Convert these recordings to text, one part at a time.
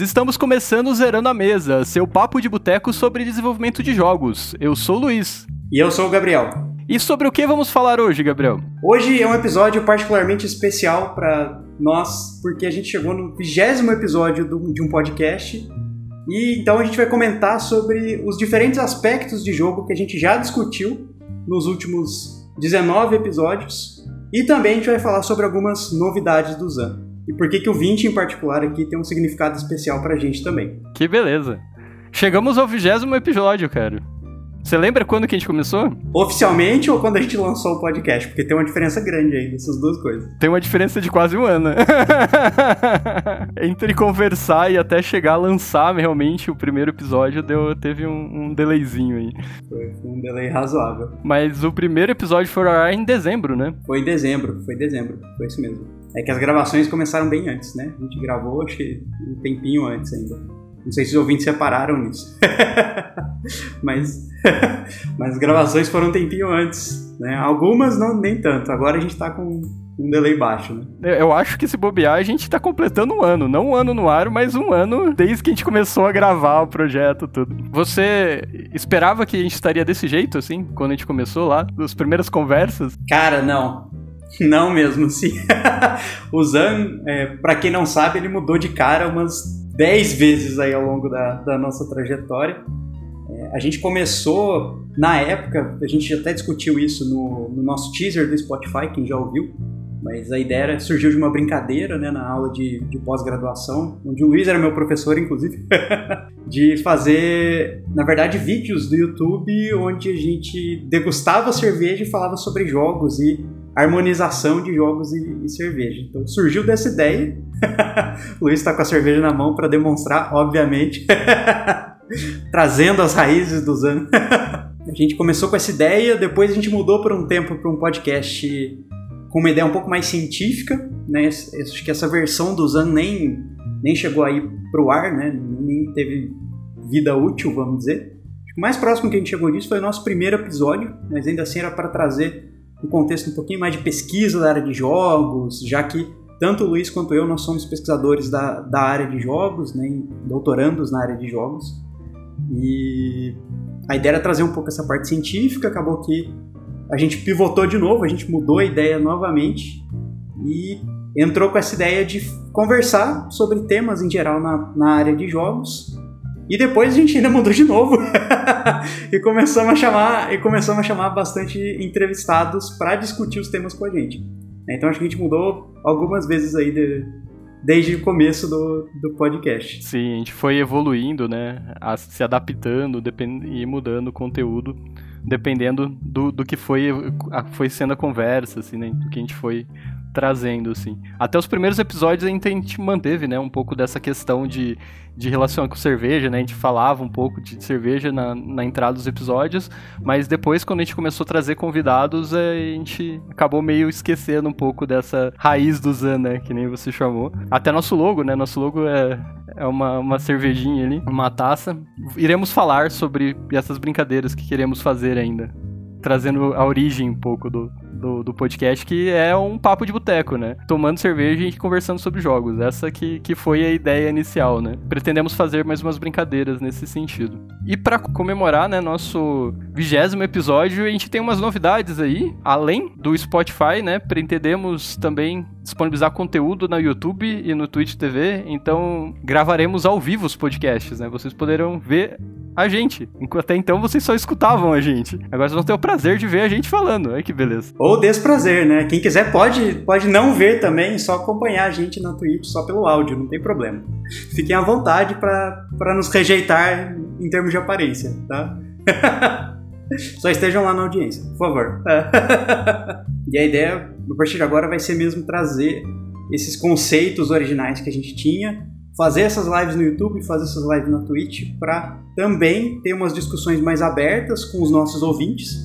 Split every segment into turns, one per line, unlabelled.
Estamos começando Zerando a Mesa, seu papo de boteco sobre desenvolvimento de jogos. Eu sou o Luiz.
E eu sou o Gabriel.
E sobre o que vamos falar hoje, Gabriel?
Hoje é um episódio particularmente especial para nós, porque a gente chegou no vigésimo episódio do, de um podcast. E então a gente vai comentar sobre os diferentes aspectos de jogo que a gente já discutiu nos últimos 19 episódios. E também a gente vai falar sobre algumas novidades do Zan. E por que, que o 20 em particular aqui tem um significado especial pra gente também.
Que beleza. Chegamos ao vigésimo episódio, cara. Você lembra quando que a gente começou?
Oficialmente ou quando a gente lançou o podcast? Porque tem uma diferença grande aí dessas duas coisas.
Tem uma diferença de quase um ano. Entre conversar e até chegar a lançar realmente o primeiro episódio, deu, teve um, um delayzinho aí.
Foi, foi, um delay razoável.
Mas o primeiro episódio foi em dezembro, né?
Foi em dezembro, foi em dezembro. Foi isso mesmo. É que as gravações começaram bem antes, né? A gente gravou, acho que um tempinho antes ainda. Não sei se os ouvintes separaram nisso. mas, mas as gravações foram um tempinho antes. Né? Algumas não, nem tanto. Agora a gente tá com um delay baixo, né?
Eu acho que se bobear, a gente tá completando um ano. Não um ano no ar, mas um ano desde que a gente começou a gravar o projeto, tudo. Você esperava que a gente estaria desse jeito, assim, quando a gente começou lá? Nas primeiras conversas?
Cara, não. Não mesmo, sim. o Zan, é, para quem não sabe, ele mudou de cara umas 10 vezes aí ao longo da, da nossa trajetória. É, a gente começou, na época, a gente até discutiu isso no, no, nosso teaser do Spotify, quem já ouviu, mas a ideia era, surgiu de uma brincadeira né, na aula de, de pós-graduação, onde o Luiz era meu professor, inclusive, de fazer, na verdade, vídeos do YouTube onde a gente degustava cerveja e falava sobre jogos e harmonização de jogos e, e cerveja. Então surgiu dessa ideia. Luiz está com a cerveja na mão para demonstrar, obviamente, trazendo as raízes dos anos. a gente começou com essa ideia, depois a gente mudou por um tempo para um podcast com uma ideia um pouco mais científica, né? Acho que essa versão do Zan nem, nem chegou aí pro ar, né? Nem teve vida útil, vamos dizer. O mais próximo que a gente chegou disso foi o nosso primeiro episódio, mas ainda assim era para trazer um contexto um pouquinho mais de pesquisa da área de jogos, já que tanto o Luiz quanto eu nós somos pesquisadores da, da área de jogos, né, doutorandos na área de jogos. E a ideia era trazer um pouco essa parte científica, acabou que a gente pivotou de novo, a gente mudou a ideia novamente e entrou com essa ideia de conversar sobre temas em geral na, na área de jogos e depois a gente ainda mudou de novo e começamos a chamar e começamos a chamar bastante entrevistados para discutir os temas com a gente. Então acho que a gente mudou algumas vezes aí de, desde o começo do, do podcast.
Sim, a gente foi evoluindo, né? A, se adaptando depend, e mudando o conteúdo dependendo do, do que foi, foi sendo a conversa, assim, né? Do que a gente foi trazendo, assim. Até os primeiros episódios a gente manteve, né, um pouco dessa questão de, de relação com cerveja, né, a gente falava um pouco de cerveja na, na entrada dos episódios, mas depois, quando a gente começou a trazer convidados, a gente acabou meio esquecendo um pouco dessa raiz do Zan, né, que nem você chamou. Até nosso logo, né, nosso logo é, é uma, uma cervejinha ali, uma taça. Iremos falar sobre essas brincadeiras que queremos fazer ainda trazendo a origem um pouco do, do, do, podcast, que é um papo de boteco, né? Tomando cerveja e conversando sobre jogos. Essa que, que foi a ideia inicial, né? Pretendemos fazer mais umas brincadeiras nesse sentido. E para comemorar, né, nosso vigésimo episódio, a gente tem umas novidades aí, além do Spotify, né? Pretendemos também disponibilizar conteúdo no YouTube e no Twitch TV, então gravaremos ao vivo os podcasts, né? Vocês poderão ver a gente. Até então vocês só escutavam a gente. Agora vocês vão ter o prazer de ver a gente falando. Olha que beleza.
Ou desprazer, né? Quem quiser pode, pode não ver também, só acompanhar a gente na Twitch só pelo áudio, não tem problema. Fiquem à vontade para nos rejeitar em termos de aparência, tá? Só estejam lá na audiência, por favor. e a ideia, a partir de agora, vai ser mesmo trazer esses conceitos originais que a gente tinha fazer essas lives no YouTube, fazer essas lives na Twitch, para também ter umas discussões mais abertas com os nossos ouvintes,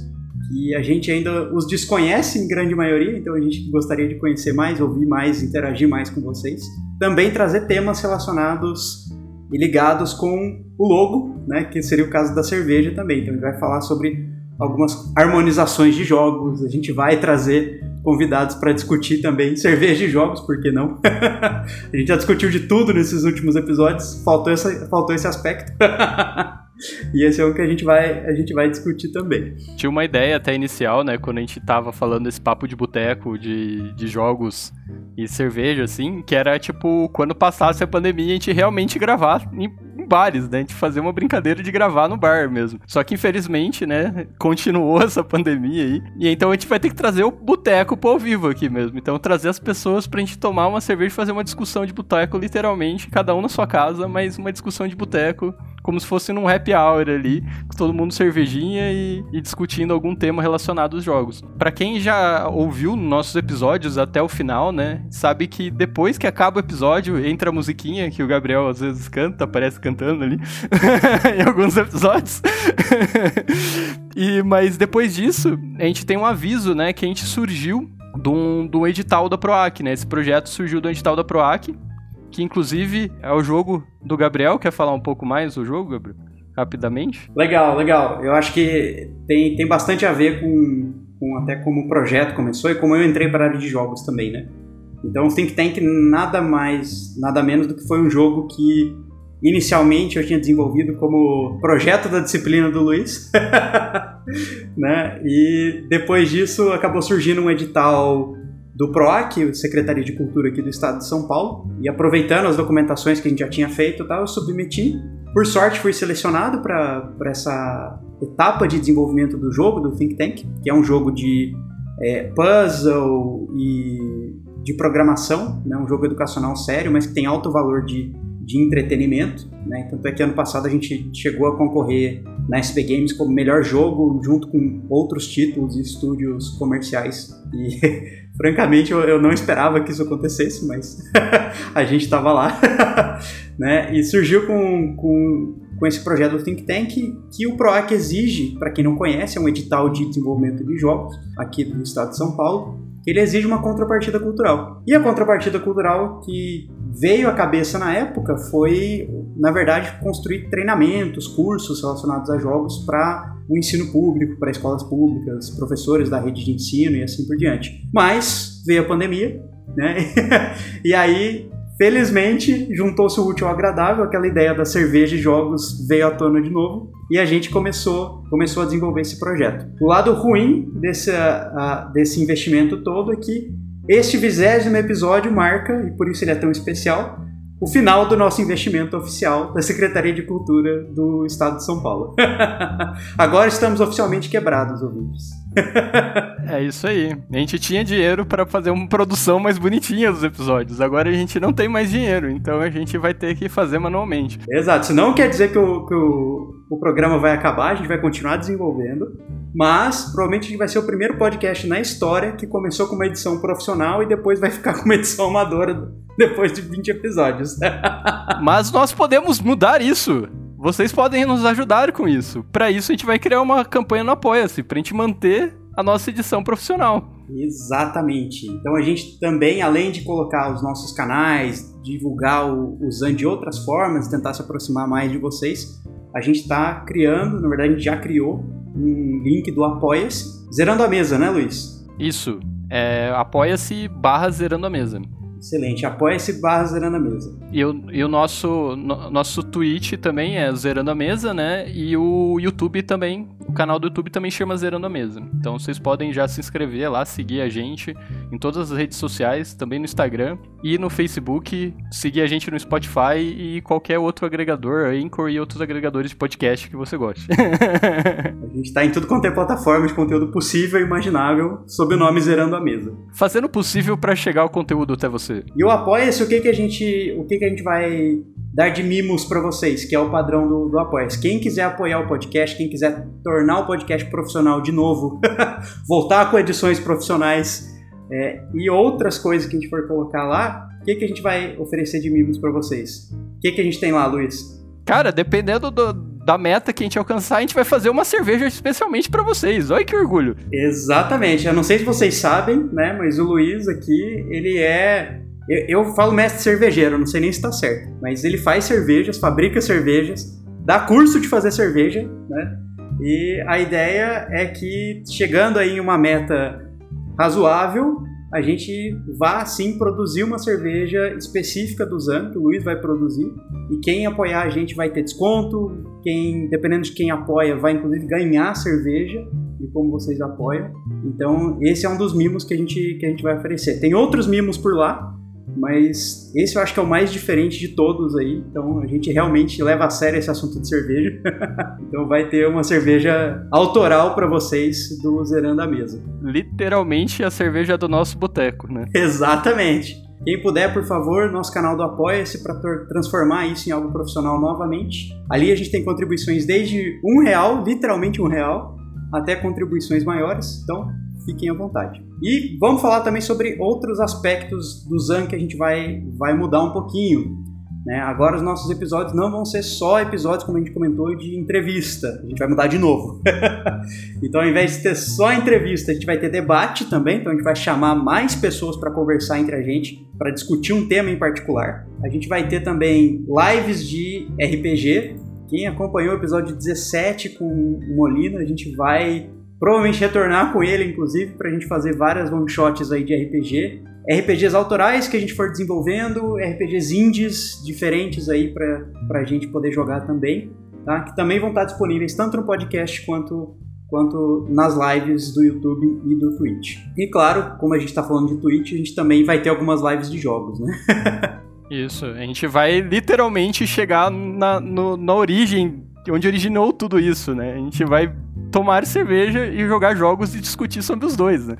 que a gente ainda os desconhece em grande maioria, então a gente gostaria de conhecer mais, ouvir mais, interagir mais com vocês. Também trazer temas relacionados e ligados com o logo, né, que seria o caso da cerveja também. Então a gente vai falar sobre algumas harmonizações de jogos, a gente vai trazer convidados para discutir também cerveja e jogos, por que não? a gente já discutiu de tudo nesses últimos episódios, faltou, essa, faltou esse aspecto. E esse é o que a gente vai, a gente vai discutir também.
Tinha uma ideia até inicial, né, quando a gente tava falando esse papo de boteco, de, de jogos e cerveja, assim, que era tipo, quando passasse a pandemia, a gente realmente gravar em bares, né? A gente fazer uma brincadeira de gravar no bar mesmo. Só que infelizmente, né, continuou essa pandemia aí. E então a gente vai ter que trazer o boteco pro ao vivo aqui mesmo. Então trazer as pessoas pra gente tomar uma cerveja e fazer uma discussão de boteco, literalmente, cada um na sua casa, mas uma discussão de boteco como se fosse num happy hour ali, com todo mundo cervejinha e, e discutindo algum tema relacionado aos jogos. Para quem já ouviu nossos episódios até o final, né, sabe que depois que acaba o episódio, entra a musiquinha que o Gabriel às vezes canta, aparece cantando ali, em alguns episódios. e, mas depois disso, a gente tem um aviso, né, que a gente surgiu de um edital da PROAC, né? Esse projeto surgiu do edital da PROAC que inclusive é o jogo do Gabriel. Quer falar um pouco mais do jogo, Gabriel? Rapidamente?
Legal, legal. Eu acho que tem, tem bastante a ver com, com até como o projeto começou e como eu entrei para a área de jogos também, né? Então o Think Tank nada mais, nada menos do que foi um jogo que inicialmente eu tinha desenvolvido como projeto da disciplina do Luiz, né? E depois disso acabou surgindo um edital do PROAC, Secretaria de Cultura aqui do Estado de São Paulo, e aproveitando as documentações que a gente já tinha feito, eu submeti. Por sorte, fui selecionado para essa etapa de desenvolvimento do jogo, do Think Tank, que é um jogo de é, puzzle e de programação, né, um jogo educacional sério, mas que tem alto valor de, de entretenimento. Né? Tanto é que ano passado a gente chegou a concorrer na SB Games como melhor jogo, junto com outros títulos e estúdios comerciais. E Francamente, eu, eu não esperava que isso acontecesse, mas a gente estava lá. né? E surgiu com, com, com esse projeto do Think Tank que o PROAC exige, para quem não conhece, é um edital de desenvolvimento de jogos aqui do estado de São Paulo, ele exige uma contrapartida cultural. E a contrapartida cultural que veio à cabeça na época foi, na verdade, construir treinamentos, cursos relacionados a jogos para o ensino público, para escolas públicas, professores da rede de ensino e assim por diante. Mas veio a pandemia, né? e aí, felizmente, juntou-se o útil ao agradável, aquela ideia da cerveja e jogos veio à tona de novo e a gente começou, começou a desenvolver esse projeto. O lado ruim desse, uh, desse investimento todo é que este vigésimo episódio marca, e por isso ele é tão especial, o final do nosso investimento oficial da Secretaria de Cultura do Estado de São Paulo. Agora estamos oficialmente quebrados, ouvintes.
É isso aí. A gente tinha dinheiro para fazer uma produção mais bonitinha dos episódios. Agora a gente não tem mais dinheiro, então a gente vai ter que fazer manualmente.
Exato. Isso não quer dizer que o, que o, o programa vai acabar, a gente vai continuar desenvolvendo. Mas provavelmente a gente vai ser o primeiro podcast na história que começou com uma edição profissional e depois vai ficar com uma edição amadora depois de 20 episódios.
Mas nós podemos mudar isso. Vocês podem nos ajudar com isso. Para isso, a gente vai criar uma campanha no Apoia-se, pra gente manter a nossa edição profissional.
Exatamente. Então a gente também, além de colocar os nossos canais, divulgar o, usando de outras formas, tentar se aproximar mais de vocês, a gente está criando, na verdade a gente já criou um link do Apoia-se, zerando a mesa, né, Luiz?
Isso. É, apoia-se barra zerando a mesa.
Excelente. Apoia-se barra Zerando a Mesa.
E o, e o nosso, no, nosso Twitch também é Zerando a Mesa, né? E o YouTube também, o canal do YouTube também chama Zerando a Mesa. Então vocês podem já se inscrever lá, seguir a gente em todas as redes sociais, também no Instagram e no Facebook, seguir a gente no Spotify e qualquer outro agregador, Anchor e outros agregadores de podcast que você goste.
a gente está em tudo quanto é plataforma de conteúdo possível e imaginável sob o nome Zerando a Mesa.
Fazendo o possível para chegar o conteúdo até você.
E o Apoia-se, o que, que a gente. O que, que a gente vai dar de mimos para vocês, que é o padrão do, do Apoia-se. Quem quiser apoiar o podcast, quem quiser tornar o podcast profissional de novo, voltar com edições profissionais é, e outras coisas que a gente for colocar lá, o que, que a gente vai oferecer de mimos para vocês? O que, que a gente tem lá, Luiz?
Cara, dependendo do, da meta que a gente alcançar, a gente vai fazer uma cerveja especialmente para vocês. Olha que orgulho.
Exatamente. Eu não sei se vocês sabem, né, mas o Luiz aqui, ele é eu, eu falo mestre cervejeiro, não sei nem se está certo, mas ele faz cervejas, fabrica cervejas, dá curso de fazer cerveja, né? E a ideia é que, chegando aí em uma meta razoável, a gente vá sim produzir uma cerveja específica do Zan, que o Luiz vai produzir. E quem apoiar a gente vai ter desconto. Quem, dependendo de quem apoia, vai inclusive ganhar cerveja de como vocês apoiam. Então, esse é um dos mimos que a gente, que a gente vai oferecer. Tem outros mimos por lá, mas esse eu acho que é o mais diferente de todos aí. Então a gente realmente leva a sério esse assunto de cerveja. então vai ter uma cerveja autoral para vocês do Zerando a Mesa.
Literalmente a cerveja do nosso boteco, né?
Exatamente. Quem puder, por favor, nosso canal do Apoia-se para transformar isso em algo profissional novamente. Ali a gente tem contribuições desde um real, literalmente um real, até contribuições maiores. Então, fiquem à vontade. E vamos falar também sobre outros aspectos do Zan que a gente vai, vai mudar um pouquinho. Né? Agora os nossos episódios não vão ser só episódios, como a gente comentou, de entrevista. A gente vai mudar de novo. então, ao invés de ter só entrevista, a gente vai ter debate também. Então, a gente vai chamar mais pessoas para conversar entre a gente, para discutir um tema em particular. A gente vai ter também lives de RPG. Quem acompanhou o episódio 17 com o Molina, a gente vai provavelmente retornar com ele, inclusive, para a gente fazer várias one-shots aí de RPG. RPGs autorais que a gente for desenvolvendo, RPGs indies diferentes aí para a gente poder jogar também, tá? Que também vão estar disponíveis tanto no podcast quanto, quanto nas lives do YouTube e do Twitch. E claro, como a gente está falando de Twitch, a gente também vai ter algumas lives de jogos, né?
Isso, a gente vai literalmente chegar na, no, na origem, onde originou tudo isso, né? A gente vai tomar cerveja e jogar jogos e discutir sobre os dois, né?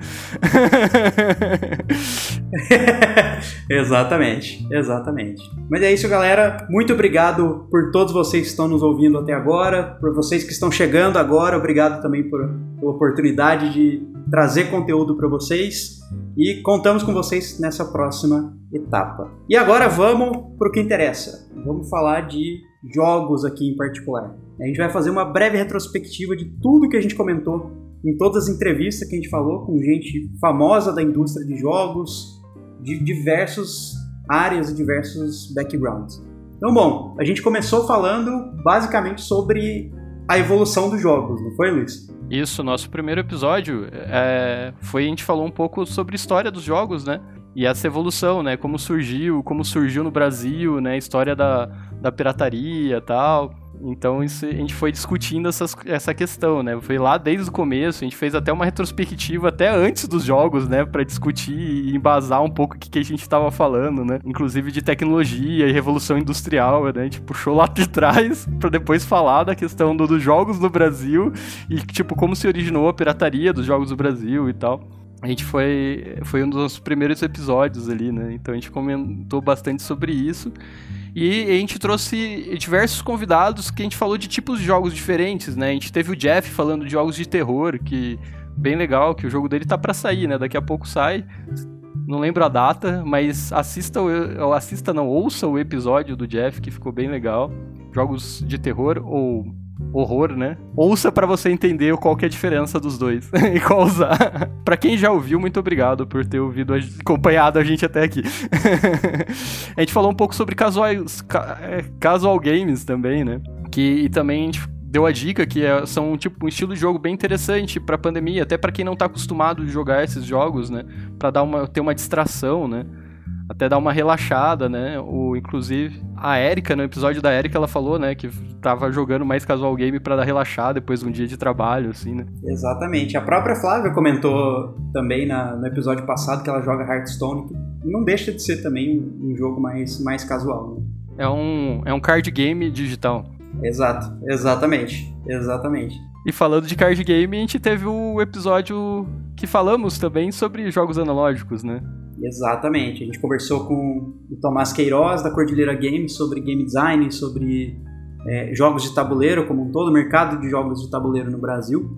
exatamente, exatamente. Mas é isso, galera. Muito obrigado por todos vocês que estão nos ouvindo até agora, por vocês que estão chegando agora. Obrigado também por, pela oportunidade de trazer conteúdo para vocês e contamos com vocês nessa próxima etapa. E agora vamos para o que interessa. Vamos falar de jogos aqui em particular. A gente vai fazer uma breve retrospectiva de tudo que a gente comentou em todas as entrevistas que a gente falou com gente famosa da indústria de jogos, de diversas áreas e diversos backgrounds. Então, bom, a gente começou falando basicamente sobre a evolução dos jogos, não foi, Luiz?
Isso, nosso primeiro episódio é, foi a gente falou um pouco sobre a história dos jogos, né? E essa evolução, né? Como surgiu, como surgiu no Brasil, né? História da, da pirataria tal. Então isso, a gente foi discutindo essas, essa questão, né? Foi lá desde o começo, a gente fez até uma retrospectiva até antes dos jogos, né? Para discutir e embasar um pouco o que, que a gente estava falando, né? Inclusive de tecnologia e revolução industrial, né? A gente puxou lá de trás para depois falar da questão do, dos jogos no Brasil e, tipo, como se originou a pirataria dos jogos do Brasil e tal. A gente foi, foi um dos primeiros episódios ali, né? Então a gente comentou bastante sobre isso. E a gente trouxe diversos convidados que a gente falou de tipos de jogos diferentes, né? A gente teve o Jeff falando de jogos de terror, que bem legal, que o jogo dele tá para sair, né? Daqui a pouco sai. Não lembro a data, mas assista, o, assista não, ouça o episódio do Jeff, que ficou bem legal. Jogos de terror ou horror, né? Ouça para você entender qual que é a diferença dos dois e qual usar. para quem já ouviu, muito obrigado por ter ouvido, acompanhado a gente até aqui. a gente falou um pouco sobre casual, é, casual games também, né? Que e também a gente deu a dica que é, são tipo um estilo de jogo bem interessante para pandemia, até para quem não tá acostumado a jogar esses jogos, né? Para dar uma ter uma distração, né? Até dar uma relaxada, né? O, inclusive, a Erika, no episódio da Erika, ela falou, né, que tava jogando mais casual game para dar relaxar depois de um dia de trabalho, assim, né?
Exatamente. A própria Flávia comentou também na, no episódio passado que ela joga Hearthstone, que não deixa de ser também um, um jogo mais, mais casual, né?
É um, é um card game digital.
Exato, exatamente, exatamente.
E falando de card game, a gente teve o episódio que falamos também sobre jogos analógicos, né?
Exatamente. A gente conversou com o Tomás Queiroz, da Cordilheira Games, sobre game design, sobre é, jogos de tabuleiro como um todo, mercado de jogos de tabuleiro no Brasil.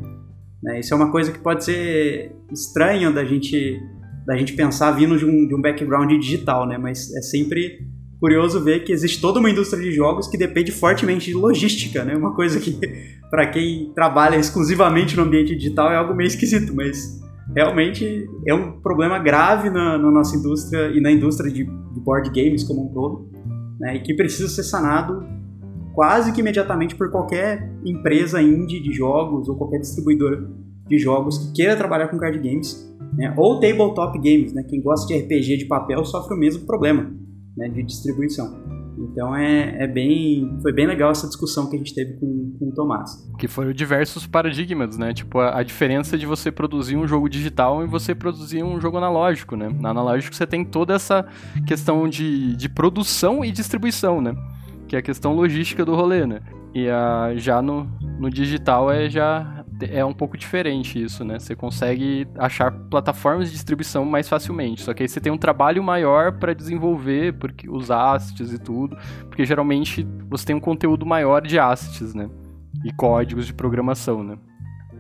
Né? Isso é uma coisa que pode ser estranha da gente, da gente pensar vindo de um, de um background digital, né? mas é sempre curioso ver que existe toda uma indústria de jogos que depende fortemente de logística, né? Uma coisa que, para quem trabalha exclusivamente no ambiente digital, é algo meio esquisito, mas realmente é um problema grave na, na nossa indústria e na indústria de, de, board games como um todo, né, e que precisa ser sanado quase que imediatamente por qualquer empresa indie de jogos ou qualquer distribuidora de jogos que queira trabalhar com card games, né? ou tabletop games, né? quem gosta de RPG de papel sofre o mesmo problema né? de distribuição. Então é, é, bem. Foi bem legal essa discussão que a gente teve com, com o Tomás.
Que foram diversos paradigmas, né? Tipo, a, a, diferença de você produzir um jogo digital e você produzir um jogo analógico, né? Na analógico você tem toda essa questão de, de produção e distribuição, né? Que é a questão logística do rolê, né? E a, já no, no digital é já é um pouco diferente isso, né? Você consegue achar plataformas de distribuição mais facilmente. Só que aí você tem um trabalho maior para desenvolver, porque os assets e tudo, porque geralmente você tem um conteúdo maior de assets, né? E códigos de programação, né?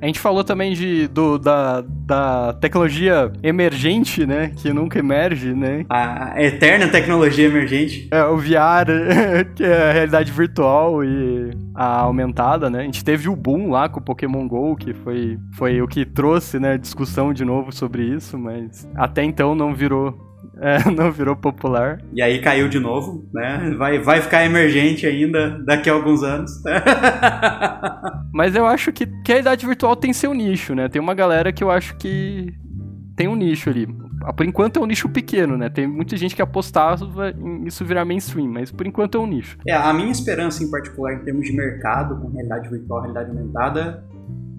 A gente falou também de, do, da, da tecnologia emergente, né? Que nunca emerge, né?
A eterna tecnologia emergente.
É, o VR, que é a realidade virtual e a aumentada, né? A gente teve o boom lá com o Pokémon GO, que foi, foi o que trouxe, né, discussão de novo sobre isso, mas até então não virou é, não virou popular.
E aí caiu de novo, né? Vai, vai ficar emergente ainda daqui a alguns anos.
Mas eu acho que, que a idade virtual tem seu nicho, né? Tem uma galera que eu acho que tem um nicho ali. Ah, por enquanto é um nicho pequeno, né? Tem muita gente que apostava em isso virar mainstream, mas por enquanto é um nicho.
É, a minha esperança em particular em termos de mercado com realidade virtual, realidade aumentada,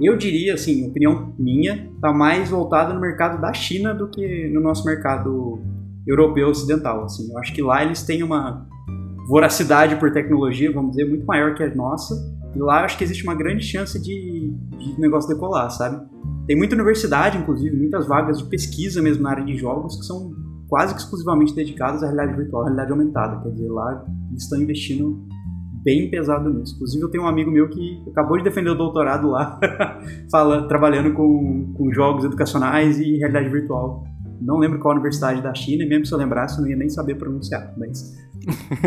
eu diria, assim, opinião minha, tá mais voltada no mercado da China do que no nosso mercado europeu ocidental. Assim. Eu acho que lá eles têm uma voracidade por tecnologia, vamos dizer, muito maior que a nossa. E lá eu acho que existe uma grande chance de, de negócio decolar, sabe? Tem muita universidade, inclusive, muitas vagas de pesquisa mesmo na área de jogos que são quase que exclusivamente dedicadas à realidade virtual, à realidade aumentada. Quer dizer, lá eles estão investindo bem pesado nisso. Inclusive, eu tenho um amigo meu que acabou de defender o doutorado lá, fala, trabalhando com, com jogos educacionais e realidade virtual não lembro qual universidade da China, e mesmo se eu lembrasse, eu não ia nem saber pronunciar, mas...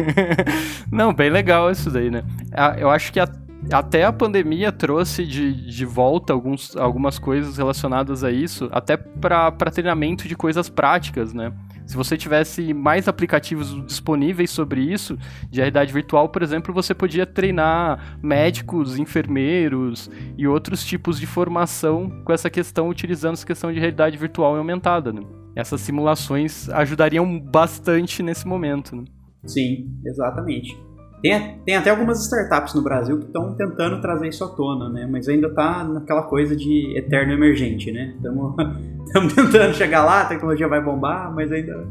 não, bem legal isso daí, né? Eu acho que a, até a pandemia trouxe de, de volta alguns, algumas coisas relacionadas a isso, até para treinamento de coisas práticas, né? Se você tivesse mais aplicativos disponíveis sobre isso, de realidade virtual, por exemplo, você podia treinar médicos, enfermeiros e outros tipos de formação com essa questão, utilizando essa questão de realidade virtual e aumentada, né? essas simulações ajudariam bastante nesse momento. Né?
Sim, exatamente. Tem, tem até algumas startups no Brasil que estão tentando trazer isso à tona, né? Mas ainda está naquela coisa de eterno emergente, né? Estamos tentando chegar lá, a tecnologia vai bombar, mas ainda,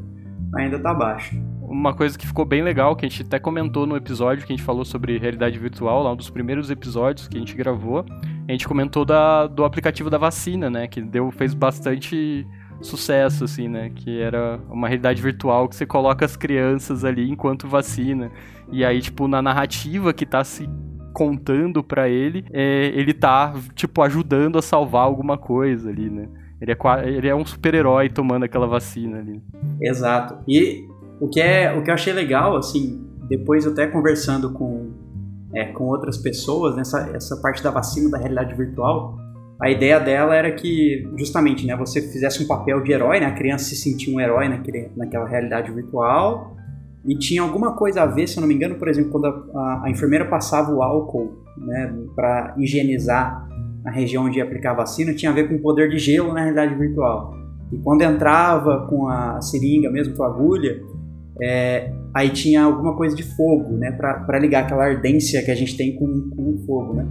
ainda tá baixo.
Uma coisa que ficou bem legal, que a gente até comentou no episódio que a gente falou sobre realidade virtual, lá um dos primeiros episódios que a gente gravou, a gente comentou da, do aplicativo da vacina, né? Que deu, fez bastante sucesso, assim, né? Que era uma realidade virtual que você coloca as crianças ali enquanto vacina. E aí, tipo, na narrativa que tá se contando para ele, é, ele tá, tipo, ajudando a salvar alguma coisa ali, né? Ele é, ele é um super-herói tomando aquela vacina ali.
Exato. E o que, é, o que eu achei legal, assim, depois até conversando com, é, com outras pessoas, nessa essa parte da vacina da realidade virtual, a ideia dela era que, justamente, né, você fizesse um papel de herói, né, a criança se sentia um herói naquele, naquela realidade virtual, e tinha alguma coisa a ver, se eu não me engano, por exemplo, quando a, a, enfermeira passava o álcool né, para higienizar a região onde ia aplicar a vacina, tinha a ver com o poder de gelo na realidade virtual. E quando entrava com a seringa mesmo, com a agulha, é, aí tinha alguma coisa de fogo, né, para ligar aquela ardência que a gente tem com, com o fogo, né.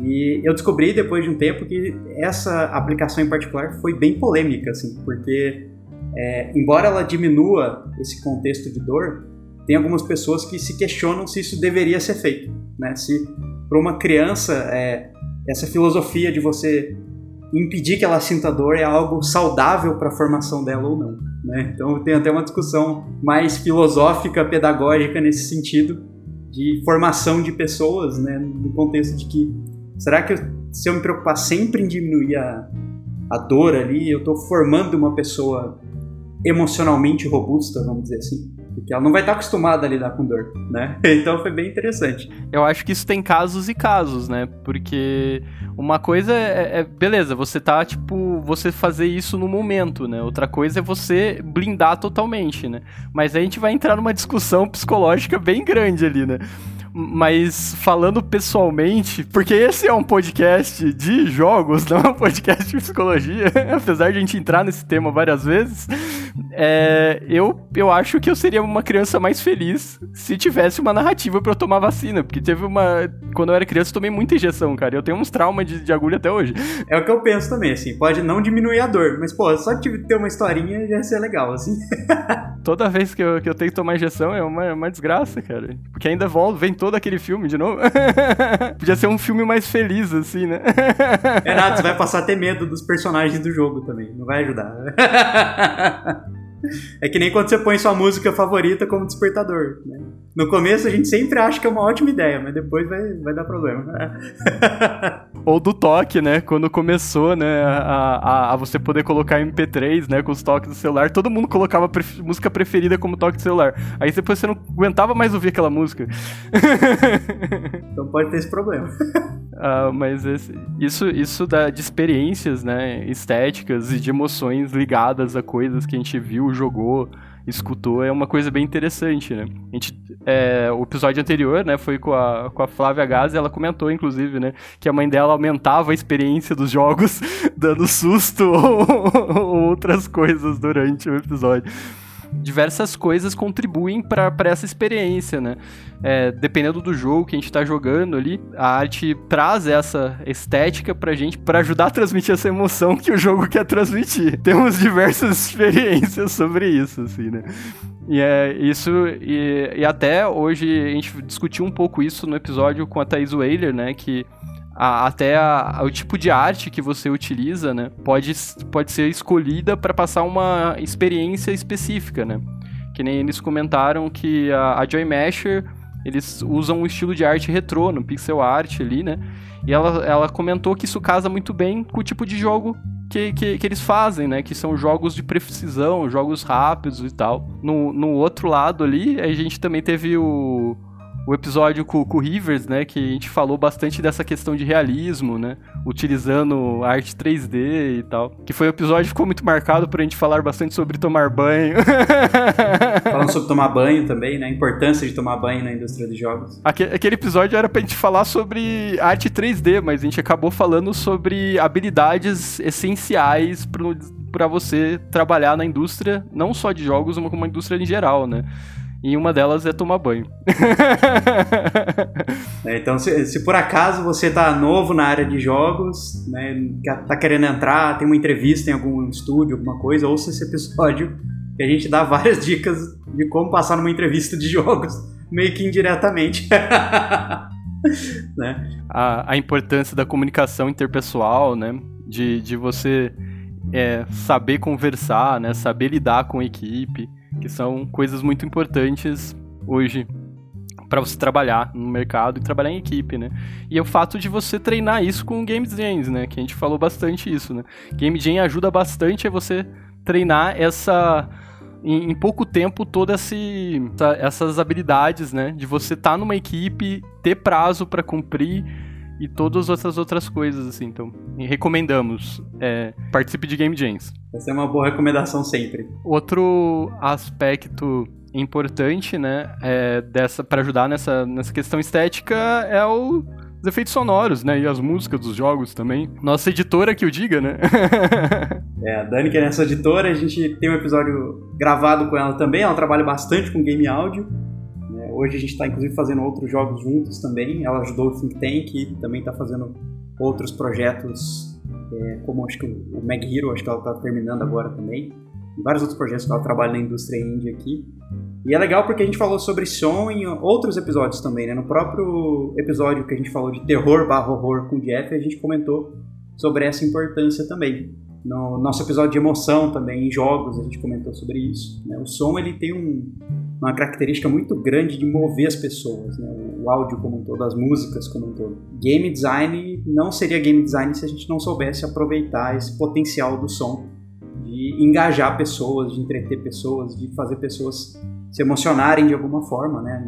E eu descobri depois de um tempo que essa aplicação em particular foi bem polêmica, assim, porque é, embora ela diminua esse contexto de dor, tem algumas pessoas que se questionam se isso deveria ser feito, né? Se para uma criança é, essa filosofia de você impedir que ela sinta dor é algo saudável para a formação dela ou não, né? Então tem até uma discussão mais filosófica, pedagógica nesse sentido de formação de pessoas, né? No contexto de que Será que se eu me preocupar sempre em diminuir a, a dor ali, eu estou formando uma pessoa emocionalmente robusta, vamos dizer assim? Porque ela não vai estar acostumada a lidar com dor, né? Então foi bem interessante.
Eu acho que isso tem casos e casos, né? Porque uma coisa é, é, beleza, você tá, tipo, você fazer isso no momento, né? Outra coisa é você blindar totalmente, né? Mas aí a gente vai entrar numa discussão psicológica bem grande ali, né? Mas falando pessoalmente, porque esse é um podcast de jogos, não é um podcast de psicologia, apesar de a gente entrar nesse tema várias vezes, é, eu, eu acho que eu seria uma criança mais feliz se tivesse uma narrativa para eu tomar vacina, porque teve uma. Quando eu era criança, eu tomei muita injeção, cara. Eu tenho uns traumas de, de agulha até hoje.
É o que eu penso também, assim. Pode não diminuir a dor, mas, pô, só ter uma historinha já ia ser legal, assim.
Toda vez que eu, que eu tenho que tomar injeção é uma, uma desgraça, cara. Porque ainda volta, vem todo aquele filme de novo. Podia ser um filme mais feliz, assim, né?
Nada, você vai passar a ter medo dos personagens do jogo também. Não vai ajudar. É que nem quando você põe sua música favorita como despertador. Né? No começo a gente sempre acha que é uma ótima ideia, mas depois vai, vai dar problema.
Ou do toque, né? Quando começou, né, a, a, a, você poder colocar MP3, né, com os toques do celular, todo mundo colocava pref música preferida como toque do celular. Aí depois você não aguentava mais ouvir aquela música.
então pode ter esse problema.
Uh, mas esse, isso, isso da, de experiências, né, estéticas e de emoções ligadas a coisas que a gente viu, jogou, escutou, é uma coisa bem interessante, né? A gente, é, o episódio anterior, né, foi com a, com a Flávia Gaz, ela comentou, inclusive, né, que a mãe dela aumentava a experiência dos jogos, dando susto ou outras coisas durante o episódio diversas coisas contribuem para essa experiência, né? É, dependendo do jogo que a gente está jogando ali, a arte traz essa estética pra gente para ajudar a transmitir essa emoção que o jogo quer transmitir. Temos diversas experiências sobre isso, assim, né? E é isso, e, e até hoje a gente discutiu um pouco isso no episódio com a Thais Weiler, né? Que a, até a, o tipo de arte que você utiliza, né, pode, pode ser escolhida para passar uma experiência específica, né? Que nem eles comentaram que a, a Joy Masher, eles usam um estilo de arte retrô, no pixel art ali, né? E ela, ela comentou que isso casa muito bem com o tipo de jogo que, que, que, eles fazem, né? Que são jogos de precisão, jogos rápidos e tal. No, no outro lado ali, a gente também teve o, o episódio com, com o Rivers, né, que a gente falou bastante dessa questão de realismo, né, utilizando arte 3D e tal. Que foi um episódio que ficou muito marcado por a gente falar bastante sobre tomar banho.
Falando sobre tomar banho também, né, a importância de tomar banho na indústria de jogos.
Aquele, aquele episódio era pra gente falar sobre arte 3D, mas a gente acabou falando sobre habilidades essenciais pro para você trabalhar na indústria, não só de jogos, mas como uma indústria em geral, né? E uma delas é tomar banho.
é, então, se, se, por acaso você tá novo na área de jogos, né, tá querendo entrar, tem uma entrevista em algum estúdio, alguma coisa, ouça esse episódio que a gente dá várias dicas de como passar numa entrevista de jogos, meio que indiretamente.
né? a, a importância da comunicação interpessoal, né? De, de você é, saber conversar, né? Saber lidar com a equipe que são coisas muito importantes hoje para você trabalhar no mercado e trabalhar em equipe, né? E é o fato de você treinar isso com game jams, né? Que a gente falou bastante isso, né? Game jam ajuda bastante a você treinar essa em, em pouco tempo todas essa, essas habilidades, né? De você estar tá numa equipe, ter prazo para cumprir e todas essas outras coisas, assim. Então, recomendamos. É, participe de Game Jams.
Essa é uma boa recomendação sempre.
Outro aspecto importante, né, é dessa para ajudar nessa, nessa questão estética é o os efeitos sonoros, né? E as músicas dos jogos também. Nossa editora que o diga, né?
é, a Dani, que é nossa editora, a gente tem um episódio gravado com ela também. Ela trabalha bastante com game áudio. Hoje a gente está inclusive fazendo outros jogos juntos também. Ela ajudou o Think Tank e também está fazendo outros projetos, é, como acho que o Mag Hero, acho que ela está terminando agora também. Vários outros projetos que ela trabalha na indústria indie aqui. E é legal porque a gente falou sobre som em outros episódios também, né? No próprio episódio que a gente falou de terror barra horror com o Jeff, a gente comentou sobre essa importância também. No nosso episódio de emoção também, em jogos, a gente comentou sobre isso. Né? O som ele tem um, uma característica muito grande de mover as pessoas, né? Áudio como um todo, as músicas como um todo. Game design não seria game design se a gente não soubesse aproveitar esse potencial do som de engajar pessoas, de entreter pessoas, de fazer pessoas se emocionarem de alguma forma, né?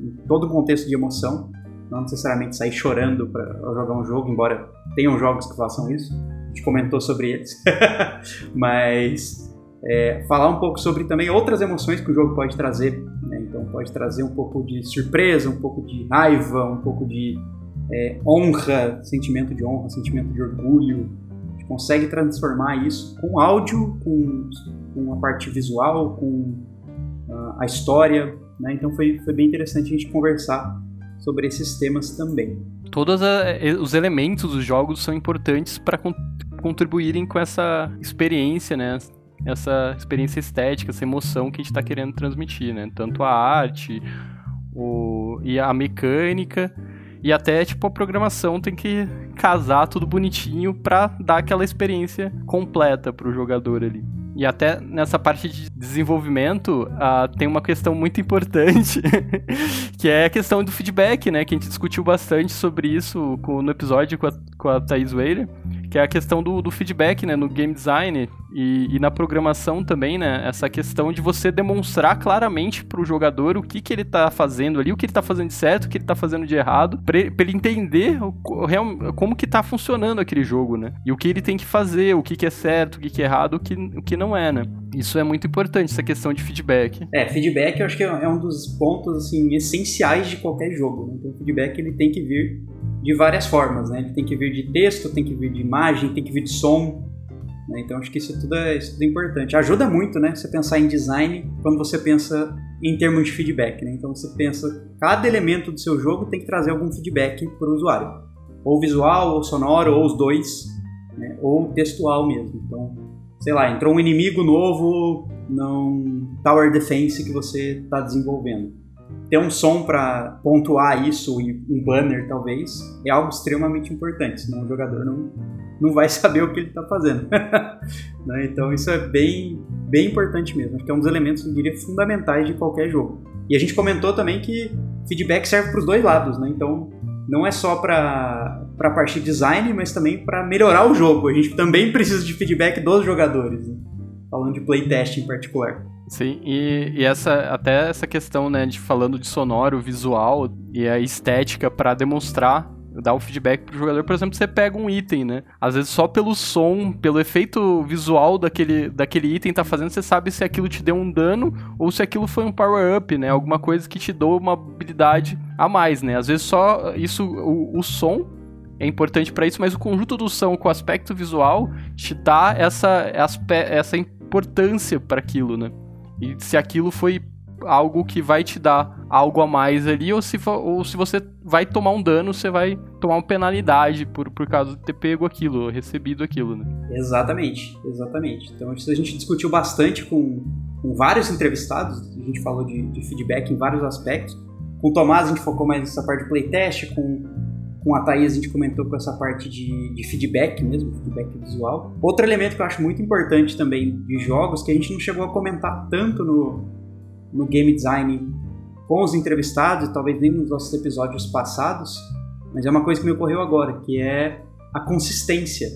em todo o contexto de emoção, não necessariamente sair chorando para jogar um jogo, embora tenham jogos que façam isso, a gente comentou sobre eles, mas é, falar um pouco sobre também outras emoções que o jogo pode trazer. Né? Pode trazer um pouco de surpresa, um pouco de raiva, um pouco de é, honra, sentimento de honra, sentimento de orgulho. A gente consegue transformar isso com áudio, com, com a parte visual, com uh, a história. Né? Então foi, foi bem interessante a gente conversar sobre esses temas também.
Todos os elementos dos jogos são importantes para con contribuírem com essa experiência, né? Essa experiência estética, essa emoção que a gente está querendo transmitir, né? Tanto a arte o... e a mecânica e até, tipo, a programação tem que casar tudo bonitinho pra dar aquela experiência completa pro jogador ali. E até nessa parte de desenvolvimento, uh, tem uma questão muito importante, que é a questão do feedback, né? Que a gente discutiu bastante sobre isso no episódio com a, com a Thais Weiler, que é a questão do, do feedback, né? No game design e, e, na programação também, né? Essa questão de você demonstrar claramente para o jogador o que, que ele está fazendo ali, o que ele está fazendo de certo, o que ele está fazendo de errado, para ele entender o, o, como que está funcionando aquele jogo, né? E o que ele tem que fazer, o que, que é certo, o que, que é errado, o que, o que não é, né? Isso é muito importante, essa questão de feedback.
É, feedback eu acho que é um dos pontos, assim, essenciais de qualquer jogo, né? Então, o feedback, ele tem que vir de várias formas, né? Ele tem que vir de texto, tem que vir de imagem, tem que vir de som, né? Então acho que isso tudo, é, isso tudo é importante. Ajuda muito, né? Você pensar em design quando você pensa em termos de feedback. Né? Então você pensa, cada elemento do seu jogo tem que trazer algum feedback para o usuário. Ou visual, ou sonoro, ou os dois, né? ou textual mesmo. Então, sei lá, entrou um inimigo novo num Tower Defense que você está desenvolvendo. Ter um som para pontuar isso um banner, talvez, é algo extremamente importante, senão o jogador não, não vai saber o que ele está fazendo. né? Então isso é bem, bem importante mesmo. Acho que é um dos elementos, eu diria, fundamentais de qualquer jogo. E a gente comentou também que feedback serve para os dois lados, né? Então não é só para a parte de design, mas também para melhorar o jogo. A gente também precisa de feedback dos jogadores, né? falando de playtest em particular.
Sim, e, e, essa até essa questão, né, de falando de sonoro, visual e a estética para demonstrar dar o feedback pro jogador, por exemplo, você pega um item, né? Às vezes só pelo som, pelo efeito visual daquele, daquele item tá fazendo, você sabe se aquilo te deu um dano ou se aquilo foi um power-up, né? Alguma coisa que te deu uma habilidade a mais, né? Às vezes só isso, o, o som é importante para isso, mas o conjunto do som com o aspecto visual te dá essa, essa importância para aquilo, né? E se aquilo foi algo que vai te dar algo a mais ali, ou se, ou se você vai tomar um dano, você vai tomar uma penalidade por, por causa de ter pego aquilo, recebido aquilo, né?
Exatamente, exatamente. Então isso a gente discutiu bastante com, com vários entrevistados, a gente falou de, de feedback em vários aspectos. Com o Tomás a gente focou mais nessa parte de playtest, com, com a Thaís a gente comentou com essa parte de, de feedback mesmo, feedback visual. Outro elemento que eu acho muito importante também de jogos, que a gente não chegou a comentar tanto no, no game design com os entrevistados, talvez nem nos nossos episódios passados, mas é uma coisa que me ocorreu agora, que é a consistência.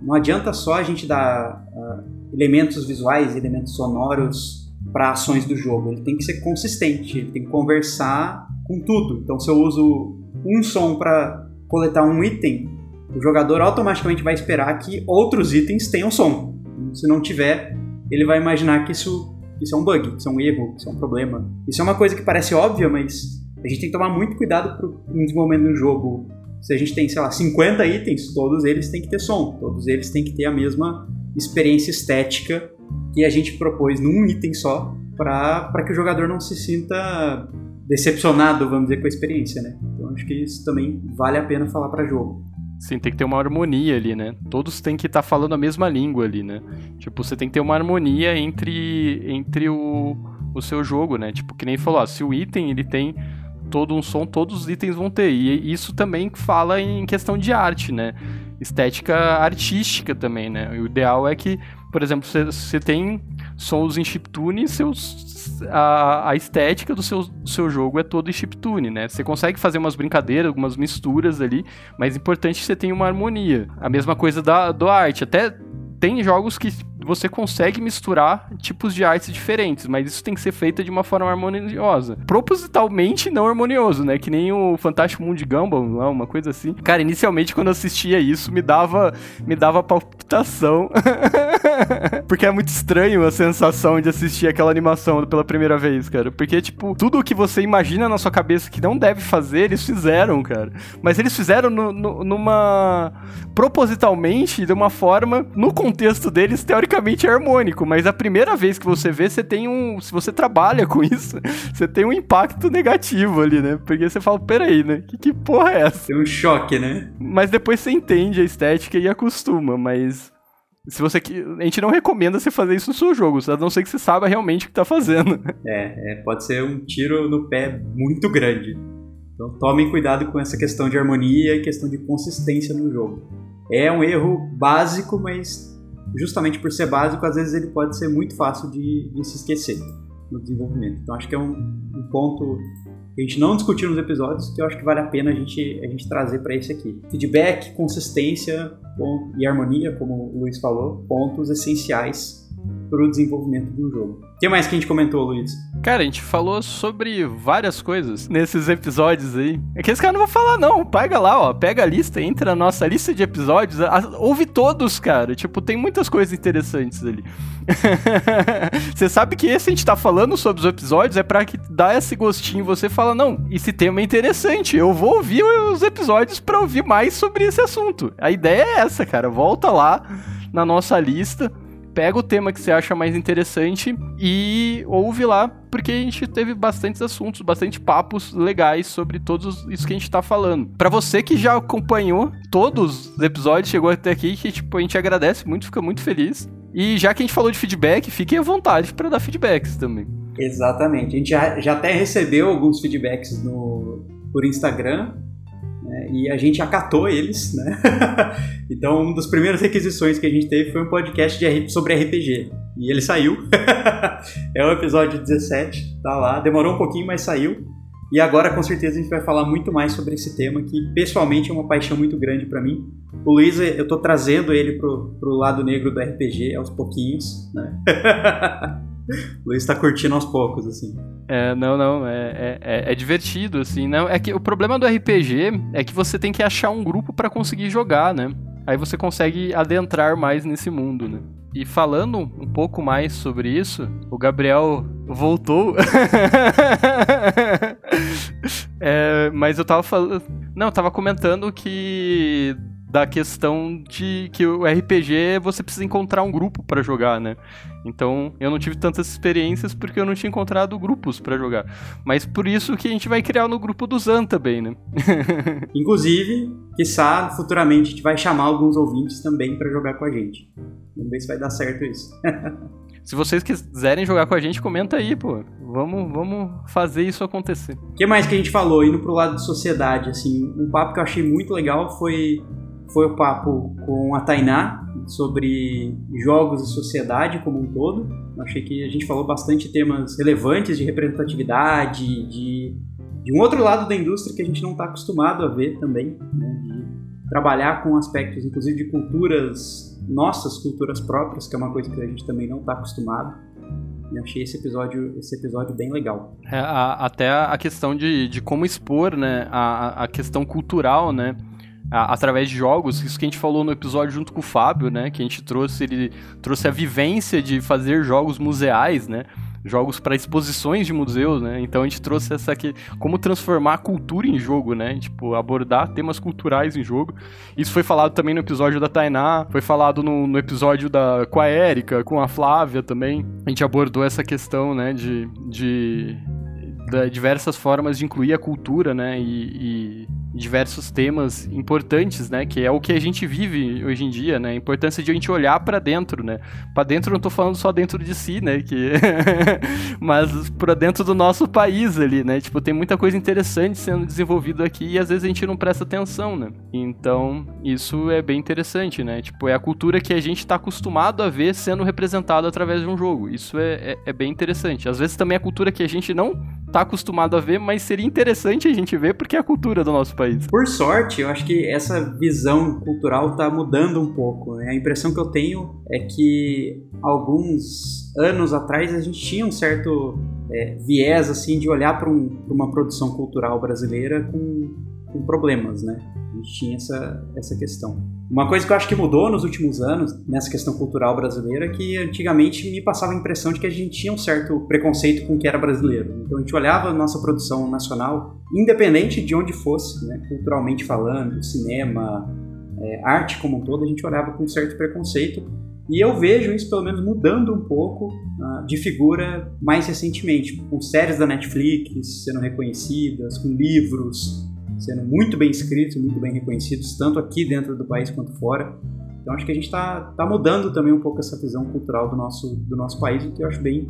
Não adianta só a gente dar uh, elementos visuais, elementos sonoros para ações do jogo. Ele tem que ser consistente, ele tem que conversar com tudo. Então, se eu uso um som para coletar um item, o jogador automaticamente vai esperar que outros itens tenham som. Se não tiver, ele vai imaginar que isso isso é um bug, isso é um erro, isso é um problema. Isso é uma coisa que parece óbvia, mas a gente tem que tomar muito cuidado pro, no desenvolvimento do jogo. Se a gente tem, sei lá, 50 itens, todos eles têm que ter som, todos eles têm que ter a mesma experiência estética que a gente propôs num item só, para que o jogador não se sinta decepcionado, vamos dizer, com a experiência, né? Então acho que isso também vale a pena falar para jogo.
Sim, tem que ter uma harmonia ali, né? Todos têm que estar tá falando a mesma língua ali, né? Tipo, você tem que ter uma harmonia entre, entre o, o seu jogo, né? Tipo, que nem falou, ó, se o item ele tem todo um som, todos os itens vão ter. E isso também fala em questão de arte, né? Estética artística também, né? O ideal é que, por exemplo, você, tem sons em chiptune, seus, a, a estética do seu, do seu jogo é todo em chiptune, né? Você consegue fazer umas brincadeiras, algumas misturas ali, mas é importante que você tenha uma harmonia. A mesma coisa da, do arte. Até tem jogos que você consegue misturar tipos de artes diferentes, mas isso tem que ser feito de uma forma harmoniosa. Propositalmente não harmonioso, né? Que nem o Fantástico Mundo de Gumball, é? uma coisa assim. Cara, inicialmente quando eu assistia isso, me dava, me dava palpitação. Porque é muito estranho a sensação de assistir aquela animação pela primeira vez, cara. Porque, tipo, tudo o que você imagina na sua cabeça que não deve fazer, eles fizeram, cara. Mas eles fizeram no, no, numa. propositalmente, de uma forma, no contexto deles, teoricamente harmônico. Mas a primeira vez que você vê, você tem um. Se você trabalha com isso, você tem um impacto negativo ali, né? Porque você fala, peraí, né? Que, que porra é essa?
Tem um choque, né?
Mas depois você entende a estética e acostuma, mas se você a gente não recomenda você fazer isso no seu jogo, a não ser que você saiba realmente o que tá fazendo.
É, é, pode ser um tiro no pé muito grande. Então tomem cuidado com essa questão de harmonia e questão de consistência no jogo. É um erro básico, mas justamente por ser básico, às vezes ele pode ser muito fácil de, de se esquecer no desenvolvimento. Então acho que é um, um ponto que a gente não discutiu nos episódios, que eu acho que vale a pena a gente, a gente trazer para esse aqui. Feedback, consistência e harmonia, como o Luiz falou, pontos essenciais para o desenvolvimento do jogo. O que mais que a gente comentou, Luiz?
Cara, a gente falou sobre várias coisas nesses episódios aí. É que esse cara não vai falar, não. Pega lá, ó. Pega a lista, entra na nossa lista de episódios. ouve todos, cara. Tipo, tem muitas coisas interessantes ali. você sabe que esse a gente tá falando sobre os episódios é pra que dar esse gostinho. Você fala, não, esse tema é interessante. Eu vou ouvir os episódios pra ouvir mais sobre esse assunto. A ideia é essa, cara. Volta lá na nossa lista pega o tema que você acha mais interessante e ouve lá, porque a gente teve bastantes assuntos, bastante papos legais sobre todos isso que a gente tá falando. Para você que já acompanhou todos os episódios, chegou até aqui, que tipo, a gente agradece muito, fica muito feliz. E já que a gente falou de feedback, fiquem à vontade para dar feedbacks também.
Exatamente. A gente já, já até recebeu alguns feedbacks no, por Instagram né? e a gente acatou eles, né? então, uma das primeiras requisições que a gente teve foi um podcast de, sobre RPG. E ele saiu. é o episódio 17, tá lá. Demorou um pouquinho, mas saiu. E agora, com certeza, a gente vai falar muito mais sobre esse tema, que pessoalmente é uma paixão muito grande para mim. O Luiz, eu tô trazendo ele pro, pro lado negro do RPG aos pouquinhos, né? o Luiz tá curtindo aos poucos, assim.
É, não, não, é, é, é, divertido, assim, não, é que o problema do RPG é que você tem que achar um grupo para conseguir jogar, né? Aí você consegue adentrar mais nesse mundo, né? E falando um pouco mais sobre isso, o Gabriel voltou. é, mas eu tava falando. Não, eu tava comentando que da questão de que o RPG você precisa encontrar um grupo para jogar, né? Então eu não tive tantas experiências porque eu não tinha encontrado grupos para jogar. Mas por isso que a gente vai criar no grupo do Zan também, né?
Inclusive, quiçá futuramente a gente vai chamar alguns ouvintes também para jogar com a gente. Vamos ver se vai dar certo isso.
Se vocês quiserem jogar com a gente, comenta aí, pô. Vamos, vamos fazer isso acontecer.
O que mais que a gente falou? Indo pro lado de sociedade, assim, um papo que eu achei muito legal foi foi o papo com a Tainá sobre jogos e sociedade como um todo. Eu achei que a gente falou bastante temas relevantes de representatividade, de, de um outro lado da indústria que a gente não está acostumado a ver também, né? de trabalhar com aspectos, inclusive, de culturas, nossas culturas próprias, que é uma coisa que a gente também não está acostumado. Eu achei esse episódio, esse episódio bem legal.
É, a, até a questão de, de como expor né, a, a questão cultural, né? Através de jogos, isso que a gente falou no episódio junto com o Fábio, né, que a gente trouxe, ele trouxe a vivência de fazer jogos museais, né, jogos para exposições de museus, né? Então a gente trouxe essa aqui, como transformar a cultura em jogo, né? Tipo, abordar temas culturais em jogo. Isso foi falado também no episódio da Tainá, foi falado no, no episódio da com a Érica, com a Flávia também. A gente abordou essa questão, né, de, de, de diversas formas de incluir a cultura, né? e, e diversos temas importantes, né? Que é o que a gente vive hoje em dia, né? A importância de a gente olhar para dentro, né? Para dentro não tô falando só dentro de si, né? Que mas para dentro do nosso país ali, né? Tipo, tem muita coisa interessante sendo desenvolvido aqui e às vezes a gente não presta atenção, né? Então, isso é bem interessante, né? Tipo, é a cultura que a gente está acostumado a ver sendo representada através de um jogo. Isso é, é, é bem interessante. Às vezes também é a cultura que a gente não tá acostumado a ver, mas seria interessante a gente ver porque é a cultura do nosso país.
Por sorte, eu acho que essa visão cultural tá mudando um pouco. Né? A impressão que eu tenho é que alguns anos atrás a gente tinha um certo é, viés assim de olhar para um, uma produção cultural brasileira com com problemas, né? A gente tinha essa, essa questão. Uma coisa que eu acho que mudou nos últimos anos, nessa questão cultural brasileira, é que antigamente me passava a impressão de que a gente tinha um certo preconceito com o que era brasileiro. Então a gente olhava a nossa produção nacional, independente de onde fosse, né? culturalmente falando, cinema, é, arte como um todo, a gente olhava com um certo preconceito. E eu vejo isso pelo menos mudando um pouco uh, de figura mais recentemente, com séries da Netflix sendo reconhecidas, com livros sendo muito bem escritos, muito bem reconhecidos, tanto aqui dentro do país quanto fora. Então acho que a gente está tá mudando também um pouco essa visão cultural do nosso, do nosso país, o que eu acho bem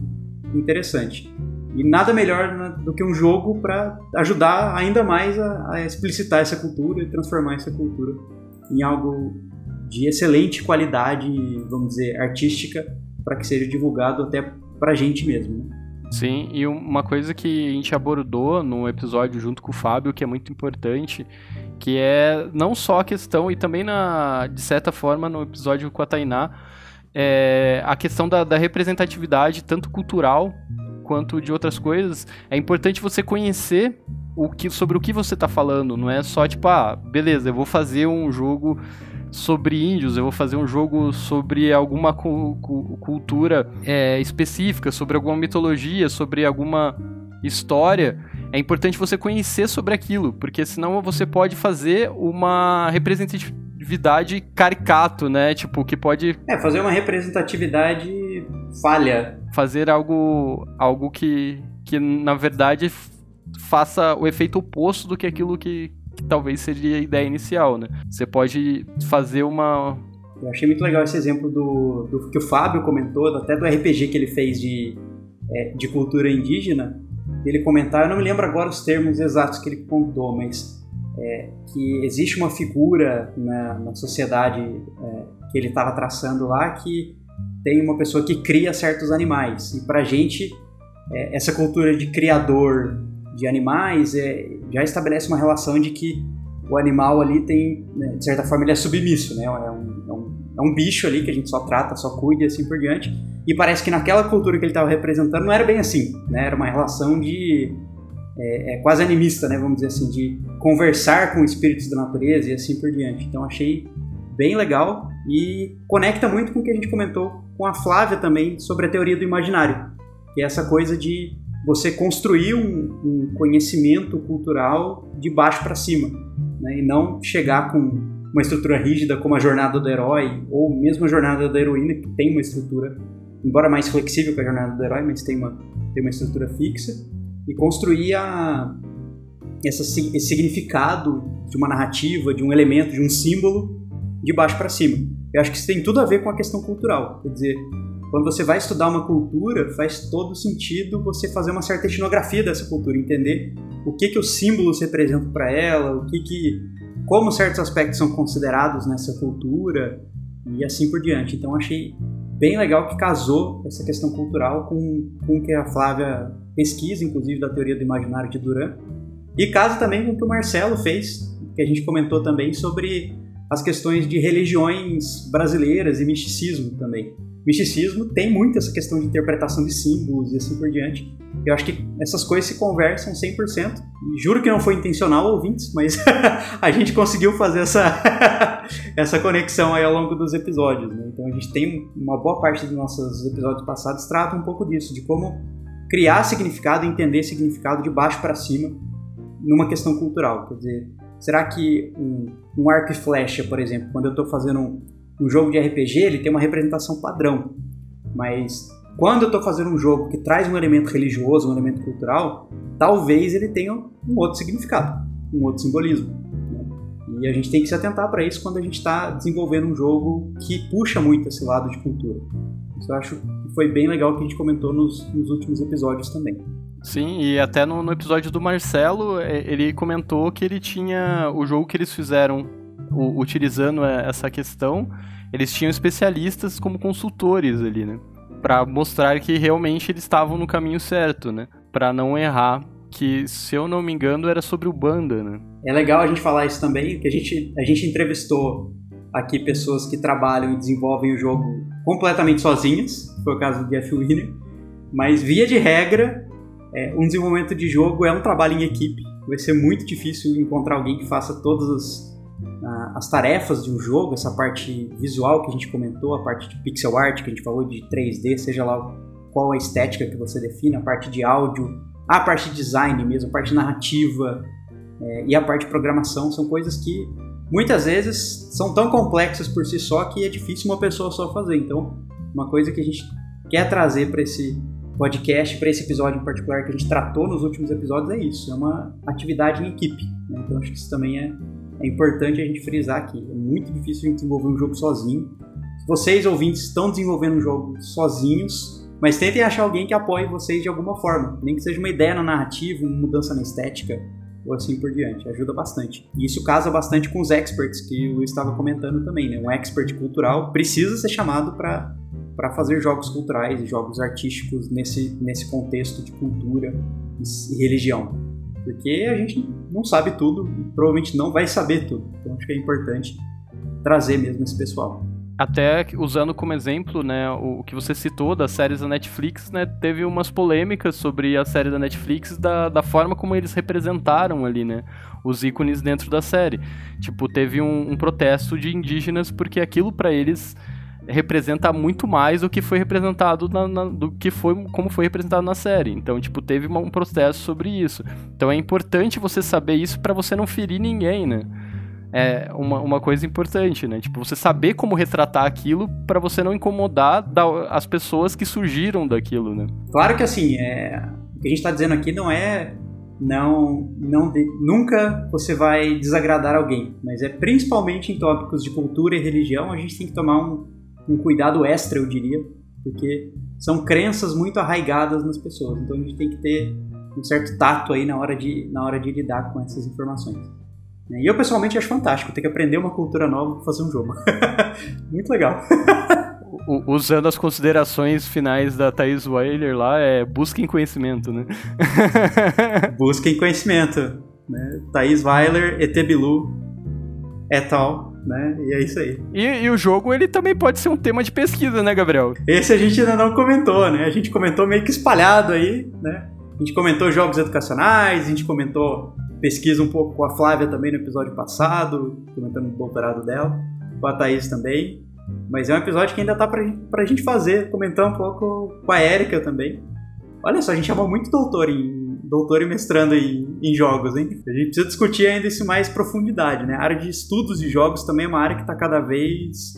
interessante. E nada melhor né, do que um jogo para ajudar ainda mais a, a explicitar essa cultura e transformar essa cultura em algo de excelente qualidade, vamos dizer, artística, para que seja divulgado até para a gente mesmo. Né?
Sim, e uma coisa que a gente abordou no episódio junto com o Fábio, que é muito importante, que é não só a questão, e também na, de certa forma no episódio com a Tainá, é a questão da, da representatividade, tanto cultural quanto de outras coisas. É importante você conhecer o que, sobre o que você está falando, não é só tipo, ah, beleza, eu vou fazer um jogo sobre índios, eu vou fazer um jogo sobre alguma cu cu cultura é, específica, sobre alguma mitologia, sobre alguma história, é importante você conhecer sobre aquilo, porque senão você pode fazer uma representatividade caricato, né? Tipo, que pode.
É, fazer uma representatividade falha.
Fazer algo, algo que, que na verdade faça o efeito oposto do que aquilo que, que talvez seria a ideia inicial, né? Você pode fazer uma,
eu achei muito legal esse exemplo do, do, que o Fábio comentou, até do RPG que ele fez de, é, de cultura indígena. Ele comentar, eu não me lembro agora os termos exatos que ele contou, mas é, que existe uma figura na, na sociedade é, que ele estava traçando lá que tem uma pessoa que cria certos animais. E para a gente, é, essa cultura de criador de animais é, já estabelece uma relação de que o animal ali tem, né, de certa forma, ele é submisso, né? É um, é, um, é um bicho ali que a gente só trata, só cuida e assim por diante. E parece que naquela cultura que ele estava representando não era bem assim, né? Era uma relação de é, é, quase animista, né? Vamos dizer assim, de conversar com espíritos da natureza e assim por diante. Então achei bem legal e conecta muito com o que a gente comentou com a Flávia também sobre a teoria do imaginário, que é essa coisa de você construir um, um conhecimento cultural de baixo para cima, né? e não chegar com uma estrutura rígida como a jornada do herói ou mesmo a jornada da heroína que tem uma estrutura, embora mais flexível que a jornada do herói, mas tem uma tem uma estrutura fixa e construir a, essa, esse significado de uma narrativa, de um elemento, de um símbolo de baixo para cima. Eu acho que isso tem tudo a ver com a questão cultural, quer dizer, quando você vai estudar uma cultura, faz todo sentido você fazer uma certa etnografia dessa cultura, entender o que que os símbolos representam para ela, o que que como certos aspectos são considerados nessa cultura e assim por diante. Então achei bem legal que casou essa questão cultural com, com que a Flávia pesquisa, inclusive da teoria do imaginário de Duran, e casa também com o que o Marcelo fez, que a gente comentou também sobre as questões de religiões brasileiras e misticismo também misticismo tem muito essa questão de interpretação de símbolos e assim por diante. Eu acho que essas coisas se conversam 100%. E juro que não foi intencional, ouvintes, mas a gente conseguiu fazer essa, essa conexão aí ao longo dos episódios. Né? Então a gente tem uma boa parte dos nossos episódios passados trata um pouco disso, de como criar significado, entender significado de baixo para cima numa questão cultural. Quer dizer, será que um, um arco e flecha, por exemplo, quando eu estou fazendo um, um jogo de RPG ele tem uma representação padrão, mas quando eu estou fazendo um jogo que traz um elemento religioso, um elemento cultural, talvez ele tenha um outro significado, um outro simbolismo. Né? E a gente tem que se atentar para isso quando a gente está desenvolvendo um jogo que puxa muito esse lado de cultura. Isso eu acho que foi bem legal que a gente comentou nos, nos últimos episódios também.
Sim, e até no, no episódio do Marcelo, é, ele comentou que ele tinha o jogo que eles fizeram utilizando é, essa questão, eles tinham especialistas como consultores ali, né? Para mostrar que realmente eles estavam no caminho certo, né? Para não errar, que se eu não me engano era sobre o Banda, né?
É legal a gente falar isso também, que a gente, a gente entrevistou aqui pessoas que trabalham e desenvolvem o jogo completamente sozinhas, foi o caso do Jeff Winner, mas via de regra, é, um desenvolvimento de jogo é um trabalho em equipe, vai ser muito difícil encontrar alguém que faça todas as, as tarefas de um jogo, essa parte visual que a gente comentou, a parte de pixel art que a gente falou de 3D, seja lá qual a estética que você define, a parte de áudio, a parte de design mesmo, a parte narrativa é, e a parte de programação, são coisas que muitas vezes são tão complexas por si só que é difícil uma pessoa só fazer. Então, uma coisa que a gente quer trazer para esse podcast, para esse episódio em particular que a gente tratou nos últimos episódios, é isso: é uma atividade em equipe. Né? Então, acho que isso também é, é importante a gente frisar aqui. É muito difícil a gente desenvolver um jogo sozinho. Vocês, ouvintes, estão desenvolvendo um jogo sozinhos, mas tentem achar alguém que apoie vocês de alguma forma. Nem que seja uma ideia na narrativa, uma mudança na estética, ou assim por diante. Ajuda bastante. E isso casa bastante com os experts que Luiz estava comentando também, né? Um expert cultural precisa ser chamado para para fazer jogos culturais e jogos artísticos nesse, nesse contexto de cultura e religião. Porque a gente não sabe tudo e provavelmente não vai saber tudo. Então acho que é importante trazer mesmo esse pessoal.
Até usando como exemplo, né, o que você citou das séries da Netflix, né, teve umas polêmicas sobre a série da Netflix da, da forma como eles representaram ali, né, os ícones dentro da série. Tipo, teve um, um protesto de indígenas porque aquilo para eles representa muito mais do que foi representado na, na, do que foi como foi representado na série. Então, tipo, teve um processo sobre isso. Então é importante você saber isso para você não ferir ninguém, né? É uma, uma coisa importante, né? Tipo, você saber como retratar aquilo para você não incomodar da, as pessoas que surgiram daquilo, né?
Claro que assim, é... o que a gente tá dizendo aqui não é não, não de... nunca você vai desagradar alguém, mas é principalmente em tópicos de cultura e religião a gente tem que tomar um, um cuidado extra, eu diria, porque são crenças muito arraigadas nas pessoas. Então a gente tem que ter um certo tato aí na hora de, na hora de lidar com essas informações. E eu pessoalmente acho fantástico ter que aprender uma cultura nova para fazer um jogo. muito legal.
Usando as considerações finais da Thais Weiler lá, é busquem conhecimento, né?
busquem conhecimento. Né? Thaís Weiler, ET Bilu, et al né? E é isso aí.
E, e, o jogo, ele também pode ser um tema de pesquisa, né, Gabriel?
Esse a gente ainda não comentou, né? A gente comentou meio que espalhado aí, né? A gente comentou jogos educacionais, a gente comentou pesquisa um pouco com a Flávia também no episódio passado, comentando o doutorado dela, com a Thaís também. Mas é um episódio que ainda tá pra, pra gente fazer, comentar um pouco com a Érica também. Olha só, a gente chamou muito doutor em doutor e mestrando em, em jogos, hein? A gente precisa discutir ainda isso mais profundidade, né? A área de estudos de jogos também é uma área que está cada vez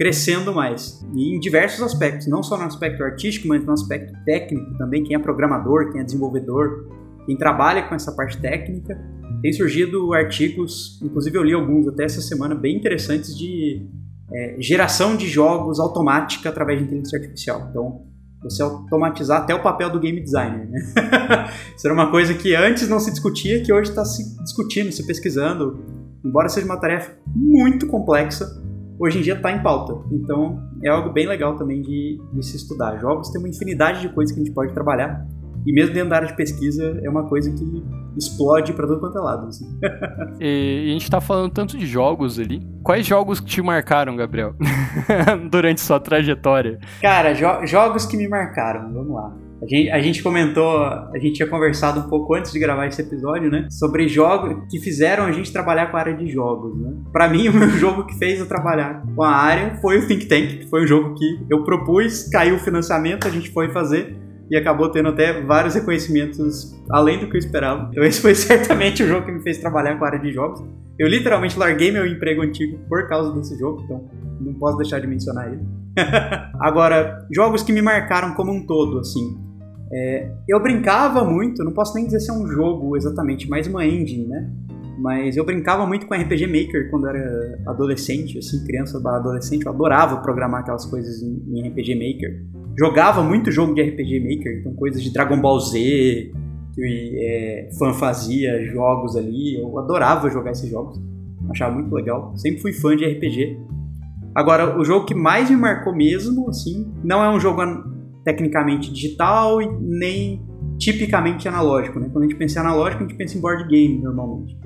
crescendo mais. E em diversos aspectos, não só no aspecto artístico, mas no aspecto técnico também. Quem é programador, quem é desenvolvedor, quem trabalha com essa parte técnica. Tem surgido artigos, inclusive eu li alguns até essa semana, bem interessantes de é, geração de jogos automática através de inteligência artificial. Então, você automatizar até o papel do game designer. Né? Isso era uma coisa que antes não se discutia, que hoje está se discutindo, se pesquisando. Embora seja uma tarefa muito complexa, hoje em dia está em pauta. Então é algo bem legal também de, de se estudar. Jogos tem uma infinidade de coisas que a gente pode trabalhar e mesmo dentro da área de pesquisa, é uma coisa que explode para todo quanto é lado. Assim.
e, a gente tá falando tanto de jogos ali. Quais jogos te marcaram, Gabriel? Durante sua trajetória?
Cara, jo jogos que me marcaram, vamos lá. A gente, a gente, comentou, a gente tinha conversado um pouco antes de gravar esse episódio, né? Sobre jogos que fizeram a gente trabalhar com a área de jogos, né? Pra mim, o meu jogo que fez eu trabalhar com a área foi o Think Tank, que foi um jogo que eu propus, caiu o financiamento, a gente foi fazer e acabou tendo até vários reconhecimentos além do que eu esperava. Então esse foi certamente o jogo que me fez trabalhar com a área de jogos. Eu literalmente larguei meu emprego antigo por causa desse jogo, então não posso deixar de mencionar ele. Agora, jogos que me marcaram como um todo, assim. É, eu brincava muito, não posso nem dizer se é um jogo exatamente, mais uma engine, né? Mas eu brincava muito com RPG Maker quando era adolescente, assim, criança adolescente. Eu adorava programar aquelas coisas em, em RPG Maker jogava muito jogo de RPG Maker, então coisas de Dragon Ball Z, que é, fã fazia, jogos ali. Eu adorava jogar esses jogos, achava muito legal. Sempre fui fã de RPG. Agora, o jogo que mais me marcou mesmo, assim, não é um jogo tecnicamente digital e nem tipicamente analógico, né? Quando a gente pensa em analógico, a gente pensa em board game normalmente.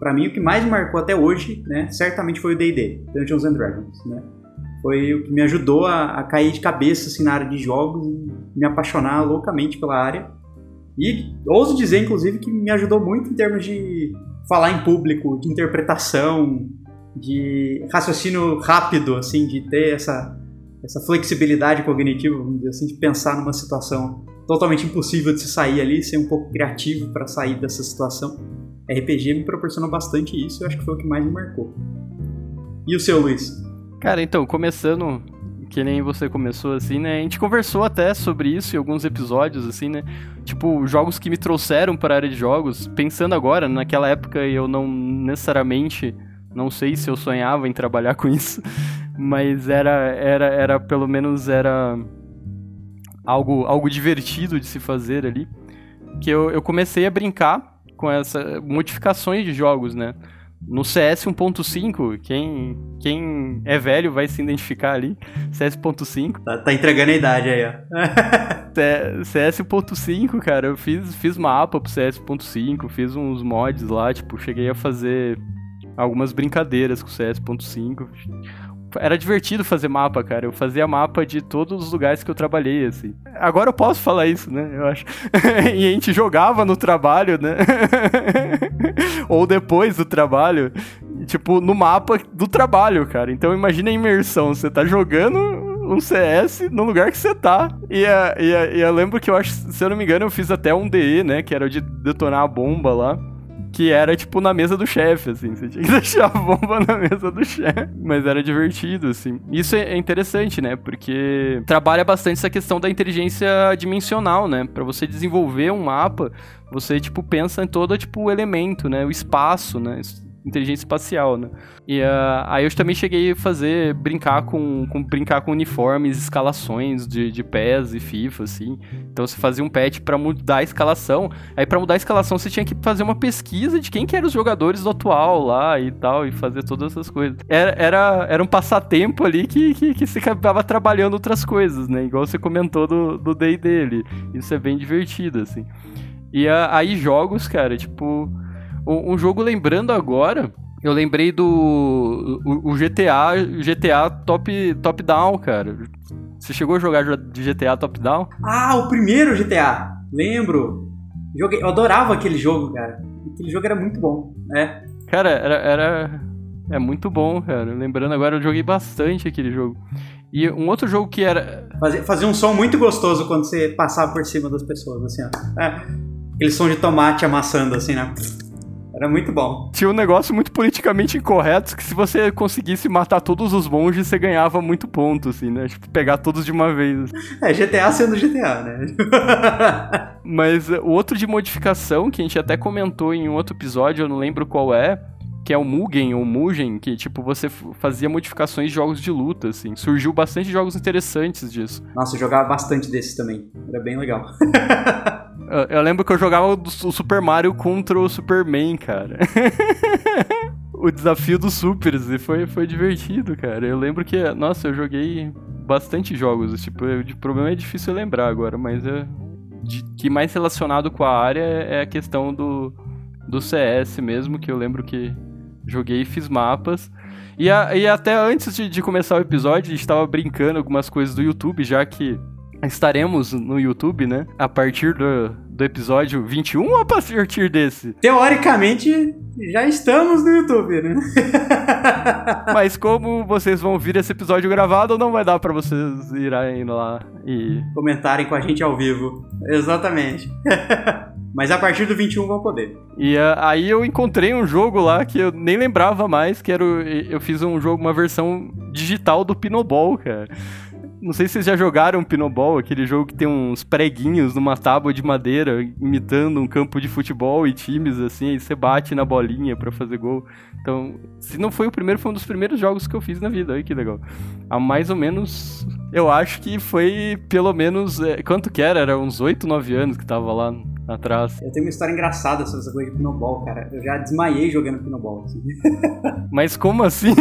Para mim, o que mais me marcou até hoje, né, certamente foi o D&D, Dungeons and Dragons, né? Foi o que me ajudou a, a, cair de cabeça assim, na área de jogos e me apaixonar loucamente pela área. E ouso dizer, inclusive, que me ajudou muito em termos de falar em público, de interpretação, de raciocínio rápido, assim, de ter essa, essa flexibilidade cognitiva, vamos dizer assim, de pensar numa situação totalmente impossível de se sair ali, ser um pouco criativo para sair dessa situação. RPG me proporcionou bastante isso, eu acho que foi o que mais me marcou. E o seu, Luiz?
Cara, então, começando que nem você começou assim, né? A gente conversou até sobre isso em alguns episódios, assim, né? Tipo, jogos que me trouxeram para a área de jogos. Pensando agora, naquela época eu não necessariamente, não sei se eu sonhava em trabalhar com isso, mas era, era, era pelo menos era algo, algo divertido de se fazer ali. Que eu, eu comecei a brincar com essas modificações de jogos, né? No CS 1.5, quem, quem é velho vai se identificar ali. CS 1.5.
Tá, tá, entregando a idade aí, ó.
CS 1.5, cara, eu fiz, fiz mapa pro CS 1.5, fiz uns mods lá, tipo, cheguei a fazer algumas brincadeiras com o CS 1.5 era divertido fazer mapa, cara. Eu fazia mapa de todos os lugares que eu trabalhei, assim. Agora eu posso falar isso, né? Eu acho. e a gente jogava no trabalho, né? Ou depois do trabalho. Tipo, no mapa do trabalho, cara. Então imagina a imersão. Você tá jogando um CS no lugar que você tá. E, a, e, a, e eu lembro que eu acho, se eu não me engano, eu fiz até um DE, né? Que era de detonar a bomba lá que era, tipo, na mesa do chefe, assim. Você tinha que deixar a bomba na mesa do chefe. Mas era divertido, assim. Isso é interessante, né? Porque trabalha bastante essa questão da inteligência dimensional, né? Para você desenvolver um mapa, você, tipo, pensa em todo, tipo, o elemento, né? O espaço, né? Inteligência espacial, né? E uh, aí eu também cheguei a fazer, brincar com, com brincar com uniformes, escalações de, de PES e FIFA, assim. Então você fazia um patch para mudar a escalação. Aí para mudar a escalação você tinha que fazer uma pesquisa de quem que eram os jogadores do atual lá e tal, e fazer todas essas coisas. Era, era, era um passatempo ali que, que, que você acabava trabalhando outras coisas, né? Igual você comentou do, do day dele. Isso é bem divertido, assim. E uh, aí jogos, cara, tipo um, jogo lembrando agora, eu lembrei do o, o, GTA, GTA top top down, cara. Você chegou a jogar de GTA top down?
Ah, o primeiro GTA. Lembro. Joguei, eu adorava aquele jogo, cara. Aquele jogo era muito bom, né?
Cara, era, era é muito bom, cara. Lembrando agora, eu joguei bastante aquele jogo. E um outro jogo que era.
Fazia, fazia um som muito gostoso quando você passava por cima das pessoas, assim, ó. É, aquele som de tomate amassando, assim, né? Era muito bom.
Tinha um negócio muito politicamente incorreto que se você conseguisse matar todos os monges, você ganhava muito ponto, assim, né? Tipo, pegar todos de uma vez.
É, GTA sendo GTA, né?
Mas o outro de modificação, que a gente até comentou em um outro episódio, eu não lembro qual é, que é o Mugen ou Mugen, que tipo você fazia modificações de jogos de luta, assim. Surgiu bastante jogos interessantes disso.
Nossa, eu jogava bastante desses também. Era bem legal.
eu, eu, lembro que eu jogava o Super Mario contra o Superman, cara. o desafio dos supers e foi, foi divertido, cara. Eu lembro que, nossa, eu joguei bastante jogos, tipo, de problema é difícil lembrar agora, mas é de, que mais relacionado com a área é a questão do do CS mesmo, que eu lembro que joguei e fiz mapas. E, a, e até antes de, de, começar o episódio, a gente estava brincando algumas coisas do YouTube, já que estaremos no YouTube, né? A partir do, do episódio 21 ou a partir desse?
Teoricamente, já estamos no YouTube, né?
Mas como vocês vão ouvir esse episódio gravado, não vai dar para vocês irem lá e
comentarem com a gente ao vivo. Exatamente. Mas a partir do 21 vão poder.
E uh, aí eu encontrei um jogo lá que eu nem lembrava mais, que era o, eu fiz um jogo, uma versão digital do Pinoball, cara. Não sei se vocês já jogaram Pinoball, aquele jogo que tem uns preguinhos numa tábua de madeira imitando um campo de futebol e times assim, aí você bate na bolinha para fazer gol. Então, se não foi o primeiro, foi um dos primeiros jogos que eu fiz na vida. Olha que legal. Há mais ou menos, eu acho que foi pelo menos, é, quanto que era? Era uns 8, 9 anos que tava lá atrás.
Eu tenho uma história engraçada sobre essa coisa de pinoball, cara. Eu já desmaiei jogando pinoball. Assim.
Mas como assim?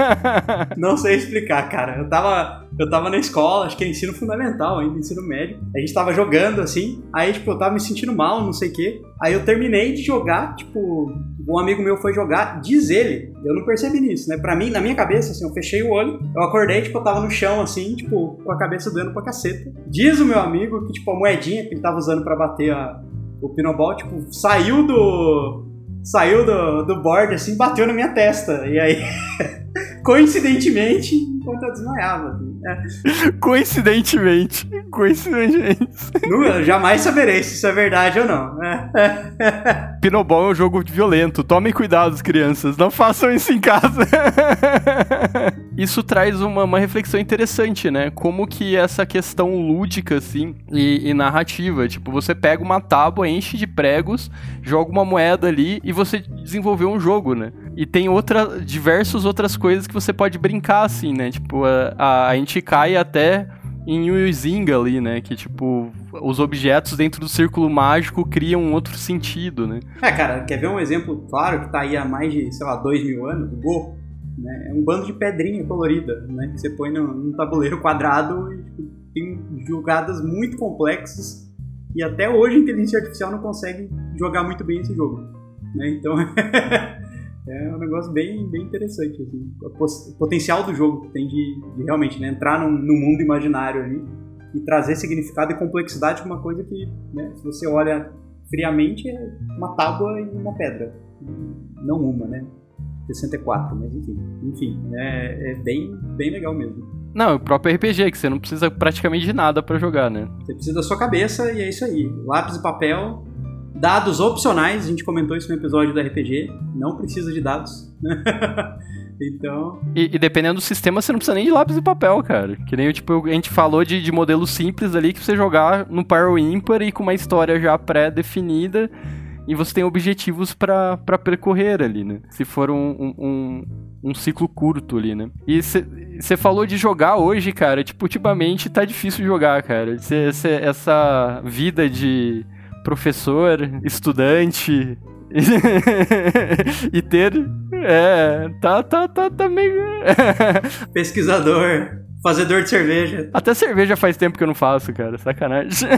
Não sei explicar, cara. Eu tava, eu tava na escola, acho que é ensino fundamental ainda, ensino médio. A gente tava jogando assim, aí tipo, eu tava me sentindo mal, não sei o quê. Aí eu terminei de jogar, tipo, um amigo meu foi jogar, diz ele, eu não percebi nisso, né? Pra mim, na minha cabeça, assim, eu fechei o olho, eu acordei, tipo, eu tava no chão, assim, tipo, com a cabeça doendo pra caceta. Diz o meu amigo que, tipo, a moedinha que ele tava usando para bater a, o pinoball, tipo, saiu do. Saiu do, do board, assim, bateu na minha testa. E aí. coincidentemente, enquanto eu desmaiava. Assim,
é. Coincidentemente. Coincidentemente.
Não, jamais saberei se isso é verdade ou não.
É. Pinoball é um jogo violento. Tomem cuidado, crianças. Não façam isso em casa. isso traz uma, uma reflexão interessante, né? Como que essa questão lúdica, assim, e, e narrativa. Tipo, você pega uma tábua, enche de pregos, joga uma moeda ali e você desenvolveu um jogo, né? E tem outra, diversas outras coisas que você pode brincar, assim, né? Tipo, a, a, a gente cai até em Yuzinga ali, né? Que, tipo, os objetos dentro do círculo mágico criam um outro sentido, né?
É, cara, quer ver um exemplo claro que tá aí há mais de, sei lá, dois mil anos? O Go, né? É um bando de pedrinha colorida, né? Que você põe num, num tabuleiro quadrado e tipo, tem jogadas muito complexas e até hoje a inteligência artificial não consegue jogar muito bem esse jogo, né? Então... é um negócio bem, bem interessante, assim. O potencial do jogo que tem de, de realmente né, entrar num, num, mundo imaginário ali e trazer significado e complexidade com uma coisa que, né, se você olha friamente, é uma tábua e uma pedra. Não uma, né? 64, mas enfim. Enfim, é, é bem, bem legal mesmo.
Não, o próprio RPG, que você não precisa praticamente de nada para jogar, né?
Você precisa da sua cabeça e é isso aí. Lápis e papel, Dados opcionais, a gente comentou isso no episódio do RPG, não precisa de dados. então.
E, e, dependendo do sistema, você não precisa nem de lápis e papel, cara. Que nem tipo, a gente falou de, de modelo simples ali que você jogar no par ou ímpar e com uma história já pré-definida e você tem objetivos para percorrer ali, né? Se for um, um, um ciclo curto ali, né? E você falou de jogar hoje, cara. Tipo, ultimamente tá difícil jogar, cara. Cê, cê, essa vida de professor, estudante e ter é, tá tá tá tá meio
pesquisador, fazedor de cerveja.
Até cerveja faz tempo que eu não faço, cara, sacanagem.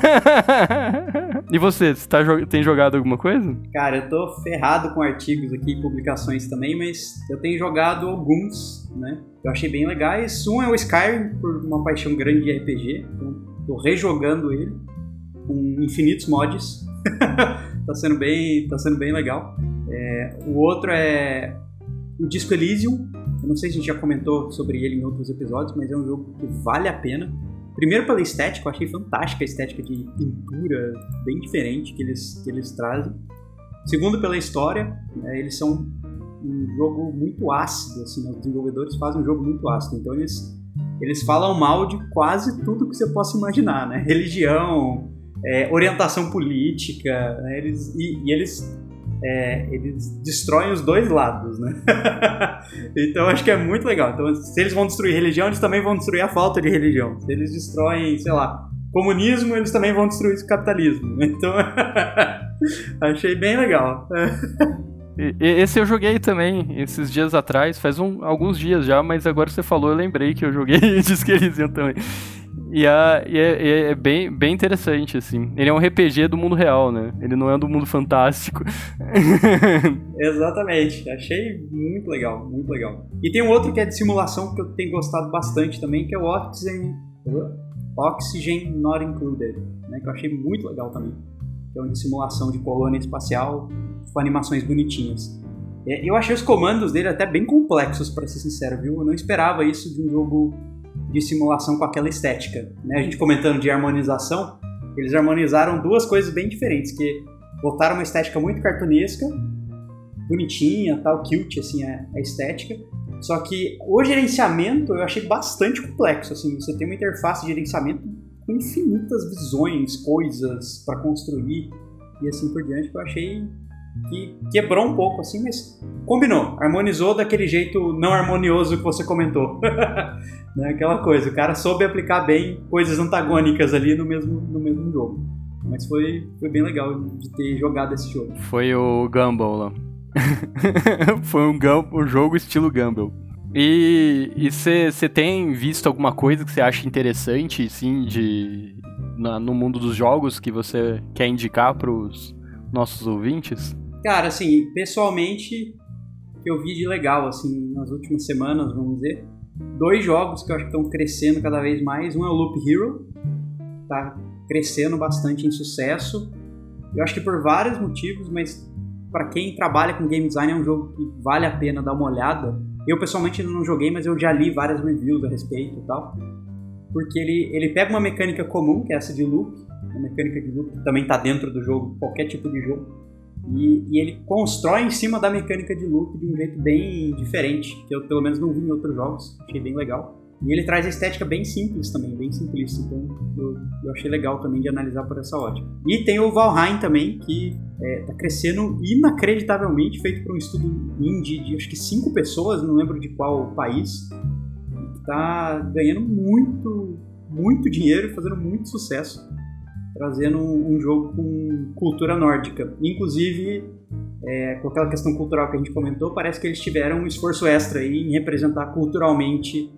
e você, você tá, tem jogado alguma coisa?
Cara, eu tô ferrado com artigos aqui, publicações também, mas eu tenho jogado alguns, né? Eu achei bem legais. Um é o Skyrim, por uma paixão grande de RPG, então tô rejogando ele com infinitos mods. tá sendo bem, tá sendo bem legal. É, o outro é o Disco Elysium. Eu não sei se a gente já comentou sobre ele em outros episódios, mas é um jogo que vale a pena. Primeiro pela estética, eu achei fantástica a estética de pintura, bem diferente que eles, que eles trazem. Segundo pela história, né, eles são um jogo muito ácido, assim, os desenvolvedores fazem um jogo muito ácido, então eles, eles falam mal de quase tudo que você possa imaginar, né? Religião, é, orientação política, né? eles, e, e eles, é, eles destroem os dois lados, né? então acho que é muito legal. Então, se eles vão destruir religião, eles também vão destruir a falta de religião. Se eles destroem, sei lá, comunismo, eles também vão destruir o capitalismo. Então, achei bem legal.
Esse eu joguei também esses dias atrás, faz um, alguns dias já, mas agora que você falou, eu lembrei que eu joguei Disque Elysium também. E, é, e é, é, bem, bem interessante, assim. Ele é um RPG do mundo real, né? Ele não é do mundo fantástico.
Exatamente. Achei muito legal, muito legal. E tem um outro que é de simulação que eu tenho gostado bastante também, que é o Oxygen, Oxygen Not Included, né? Que eu achei muito legal também. Que é uma de simulação de colônia espacial com animações bonitinhas. É, eu achei os comandos dele até bem complexos, para ser sincero, viu? Eu não esperava isso de um jogo de simulação com aquela estética. Né? A gente comentando de harmonização, eles harmonizaram duas coisas bem diferentes, que botaram uma estética muito cartunesca, bonitinha, tal, cute, assim, a, a estética, só que o gerenciamento eu achei bastante complexo, assim, você tem uma interface de gerenciamento com infinitas visões, coisas para construir e assim por diante, que eu achei que quebrou um pouco, assim, mas combinou, harmonizou daquele jeito não harmonioso que você comentou. né? Aquela coisa, o cara soube aplicar bem coisas antagônicas ali no mesmo, no mesmo jogo. Mas foi, foi bem legal de ter jogado esse jogo.
Foi o Gumball lá. foi um, um jogo estilo Gumball. E você tem visto alguma coisa que você acha interessante, sim, de, na, no mundo dos jogos que você quer indicar para os nossos ouvintes?
Cara, assim, pessoalmente, eu vi de legal, assim, nas últimas semanas, vamos dizer, dois jogos que eu acho que estão crescendo cada vez mais. Um é o Loop Hero, tá crescendo bastante em sucesso. Eu acho que por vários motivos, mas para quem trabalha com game design é um jogo que vale a pena dar uma olhada. Eu pessoalmente ainda não joguei, mas eu já li várias reviews a respeito e tal. Porque ele, ele pega uma mecânica comum, que é essa de loop, uma mecânica de loop que também está dentro do jogo, qualquer tipo de jogo, e, e, ele constrói em cima da mecânica de loop de um jeito bem diferente, que eu pelo menos não vi em outros jogos, achei bem legal. E ele traz a estética bem simples também, bem simplista, então eu, eu achei legal também de analisar por essa ótica. E tem o Valheim também, que está é, crescendo inacreditavelmente, feito por um estudo indie de acho que cinco pessoas, não lembro de qual país, está ganhando muito, muito dinheiro, fazendo muito sucesso trazendo um jogo com cultura nórdica. Inclusive, é, com aquela questão cultural que a gente comentou, parece que eles tiveram um esforço extra aí em representar culturalmente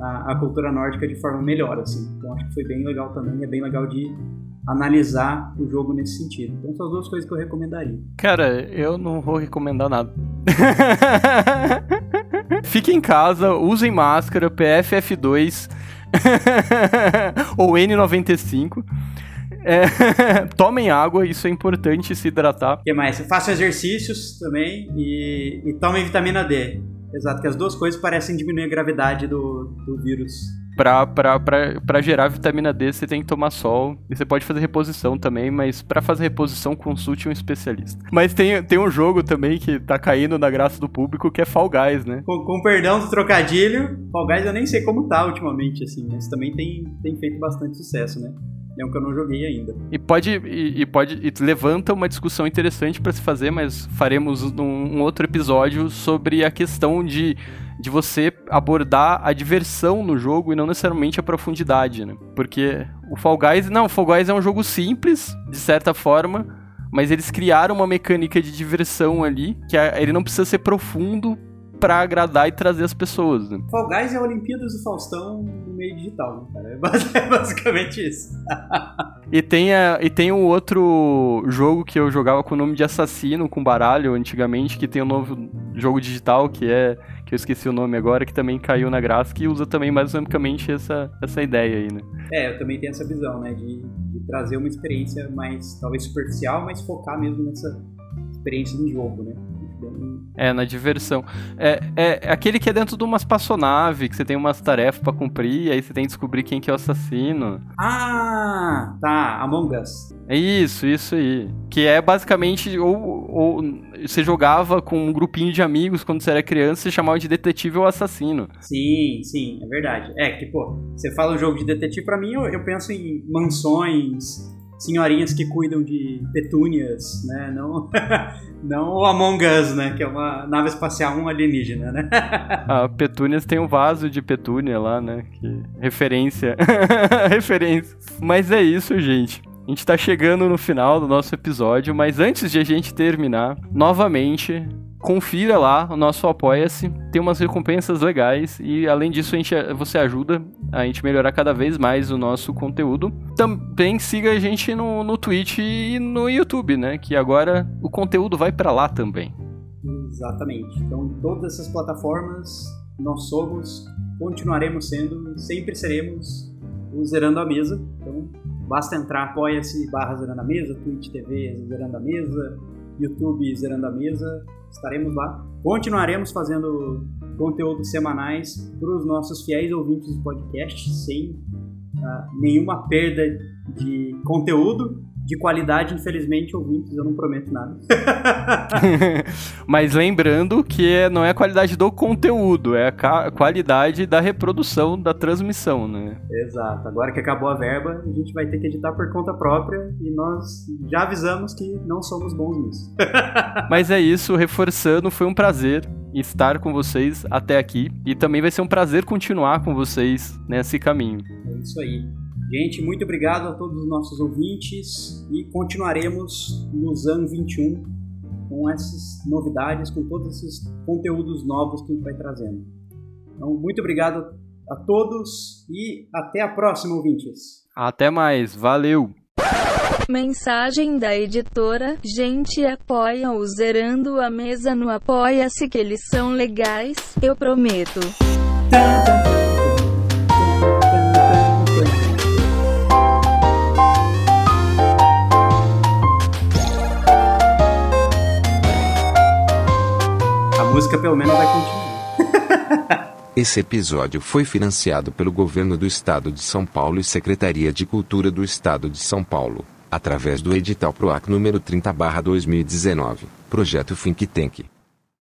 a, a, cultura nórdica de forma melhor, assim. Então acho que foi bem legal também, é bem legal de analisar o jogo nesse sentido. Então são as duas coisas que eu recomendaria.
Cara, eu não vou recomendar nada. Fiquem em casa, usem máscara, PFF2 ou N95. É, tomem água, isso é importante se hidratar.
O que mais? Façam exercícios também e, e tomem vitamina D. Exato, que as duas coisas parecem diminuir a gravidade do, do vírus.
Pra, pra, pra, pra gerar vitamina D, você tem que tomar sol. E você pode fazer reposição também, mas para fazer reposição, consulte um especialista. Mas tem, tem um jogo também que tá caindo na graça do público, que é Fall Guys, né?
Com, com perdão do trocadilho, Fall Guys eu nem sei como tá ultimamente, assim, mas também tem, tem feito bastante sucesso, né? É um que eu não joguei ainda.
E pode e, e pode e levanta uma discussão interessante para se fazer, mas faremos um, um, outro episódio sobre a questão de, de você abordar a diversão no jogo e não necessariamente a profundidade, né? Porque o Fall Guys, não, o Fall Guys é um jogo simples, de certa forma, mas eles criaram uma mecânica de diversão ali, que ele não precisa ser profundo para agradar e trazer as pessoas. Né?
Fall Guys é a Olimpíadas do Faustão no meio digital, né, cara? É, é basicamente isso.
e, tem a, e tem um outro jogo que eu jogava com o nome de Assassino, com baralho, antigamente, que tem um novo jogo digital que é. que eu esqueci o nome agora, que também caiu na graça, que usa também mais basicamente essa, essa ideia aí, né?
É, eu também tenho essa visão, né? De, de trazer uma experiência mais, talvez superficial, mas focar mesmo nessa experiência de jogo, né?
É, na diversão. É, é, é, aquele que é dentro de uma espaçonave, que você tem umas tarefas para cumprir, aí você tem que descobrir quem que é o assassino.
Ah, tá, Among Us.
É isso, isso aí. Que é basicamente, ou, ou você jogava com um grupinho de amigos quando você era criança, você chamava de detetive ou assassino.
Sim, sim, é verdade. É que, pô, você fala um jogo de detetive, para mim eu, eu penso em mansões, senhorinhas que cuidam de petúnias, né? Não, não o Among Us, né? Que é uma nave espacial, um alienígena, né?
A petúnias tem um vaso de petúnia lá, né? Que referência. referência. Mas é isso, gente. A gente tá chegando no final do nosso episódio, mas antes de a gente terminar, novamente, confira lá o nosso Apoia-se, tem umas recompensas legais e além disso a gente, você ajuda a gente melhorar cada vez mais o nosso conteúdo. Também siga a gente no, no Twitch e no YouTube, né? Que agora o conteúdo vai para lá também.
Exatamente. Então, em todas essas plataformas, nós somos, continuaremos sendo, sempre seremos o Zerando a Mesa. Então, basta entrar, apoia-se, barra Zerando a Mesa, Twitch TV Zerando a Mesa, YouTube Zerando a Mesa, estaremos lá. Continuaremos fazendo conteúdos semanais para os nossos fiéis ouvintes do podcast, sem uh, nenhuma perda de conteúdo de qualidade, infelizmente, ouvintes, eu não prometo nada.
Mas lembrando que não é a qualidade do conteúdo, é a qualidade da reprodução, da transmissão, né?
Exato. Agora que acabou a verba, a gente vai ter que editar por conta própria e nós já avisamos que não somos bons nisso.
Mas é isso, reforçando, foi um prazer estar com vocês até aqui e também vai ser um prazer continuar com vocês nesse caminho.
É isso aí. Gente, muito obrigado a todos os nossos ouvintes e continuaremos no ZAN 21 com essas novidades, com todos esses conteúdos novos que a gente vai trazendo. Então, muito obrigado a todos e até a próxima, ouvintes.
Até mais, valeu!
Mensagem da editora: Gente, apoia o Zerando a Mesa no Apoia-se que eles são legais, eu prometo.
Música pelo menos vai continuar.
Esse episódio foi financiado pelo Governo do Estado de São Paulo e Secretaria de Cultura do Estado de São Paulo, através do edital PROAC número 30/2019, projeto Think Tank.